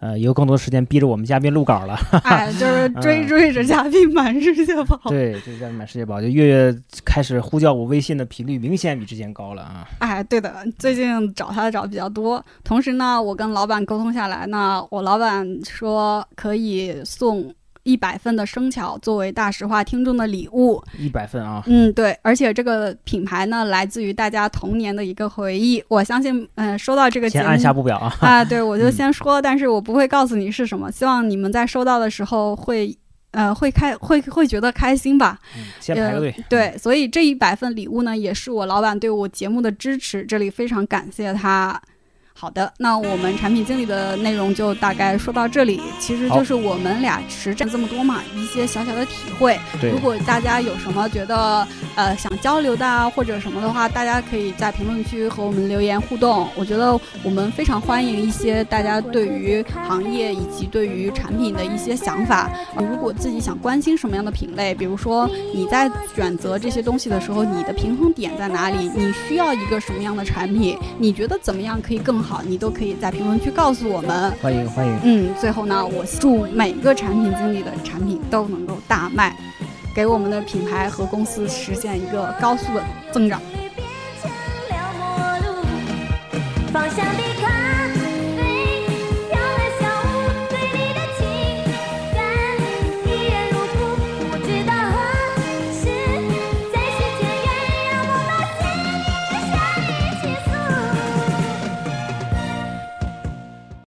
呃，有更多时间逼着我们嘉宾录稿了。<laughs> 哎，就是追追着嘉宾满世界跑。对，这嘉宾满世界跑，就月月开始呼叫我微信的频率明显比之前高了啊。哎，对的，最近找他找比较多。同时呢，我跟老板沟通下来呢，我老板说可以送一百份的生巧作为大实话听众的礼物。一百份啊，嗯，对，而且这个品牌呢，来自于大家童年的一个回忆。我相信，嗯、收到这个节目先按下不表啊。啊，对，我就嗯先说，但是我不会告诉你是什么。希望你们在收到的时候会，呃，会开会会觉得开心吧。嗯先排个队。呃。对，所以这一百份礼物呢，也是我老板对我节目的支持，这里非常感谢他。好的，那我们产品经理的内容就大概说到这里。其实就是我们俩实战这么多嘛，一些小小的体会。对如，果大家有什么觉得呃想交流的啊，或者什么的话，大家可以在评论区和我们留言互动。我觉得我们非常欢迎一些大家对于行业以及对于产品的一些想法。呃如果自己想关心什么样的品类，比如说你在选择这些东西的时候，你的平衡点在哪里？你需要一个什么样的产品？你觉得怎么样可以更好？你都可以在评论区告诉我们。欢迎欢迎。嗯，最后呢，我祝每个产品经理的产品都能够大卖，给我们的品牌和公司实现一个高速的增长。变成了陌路，方向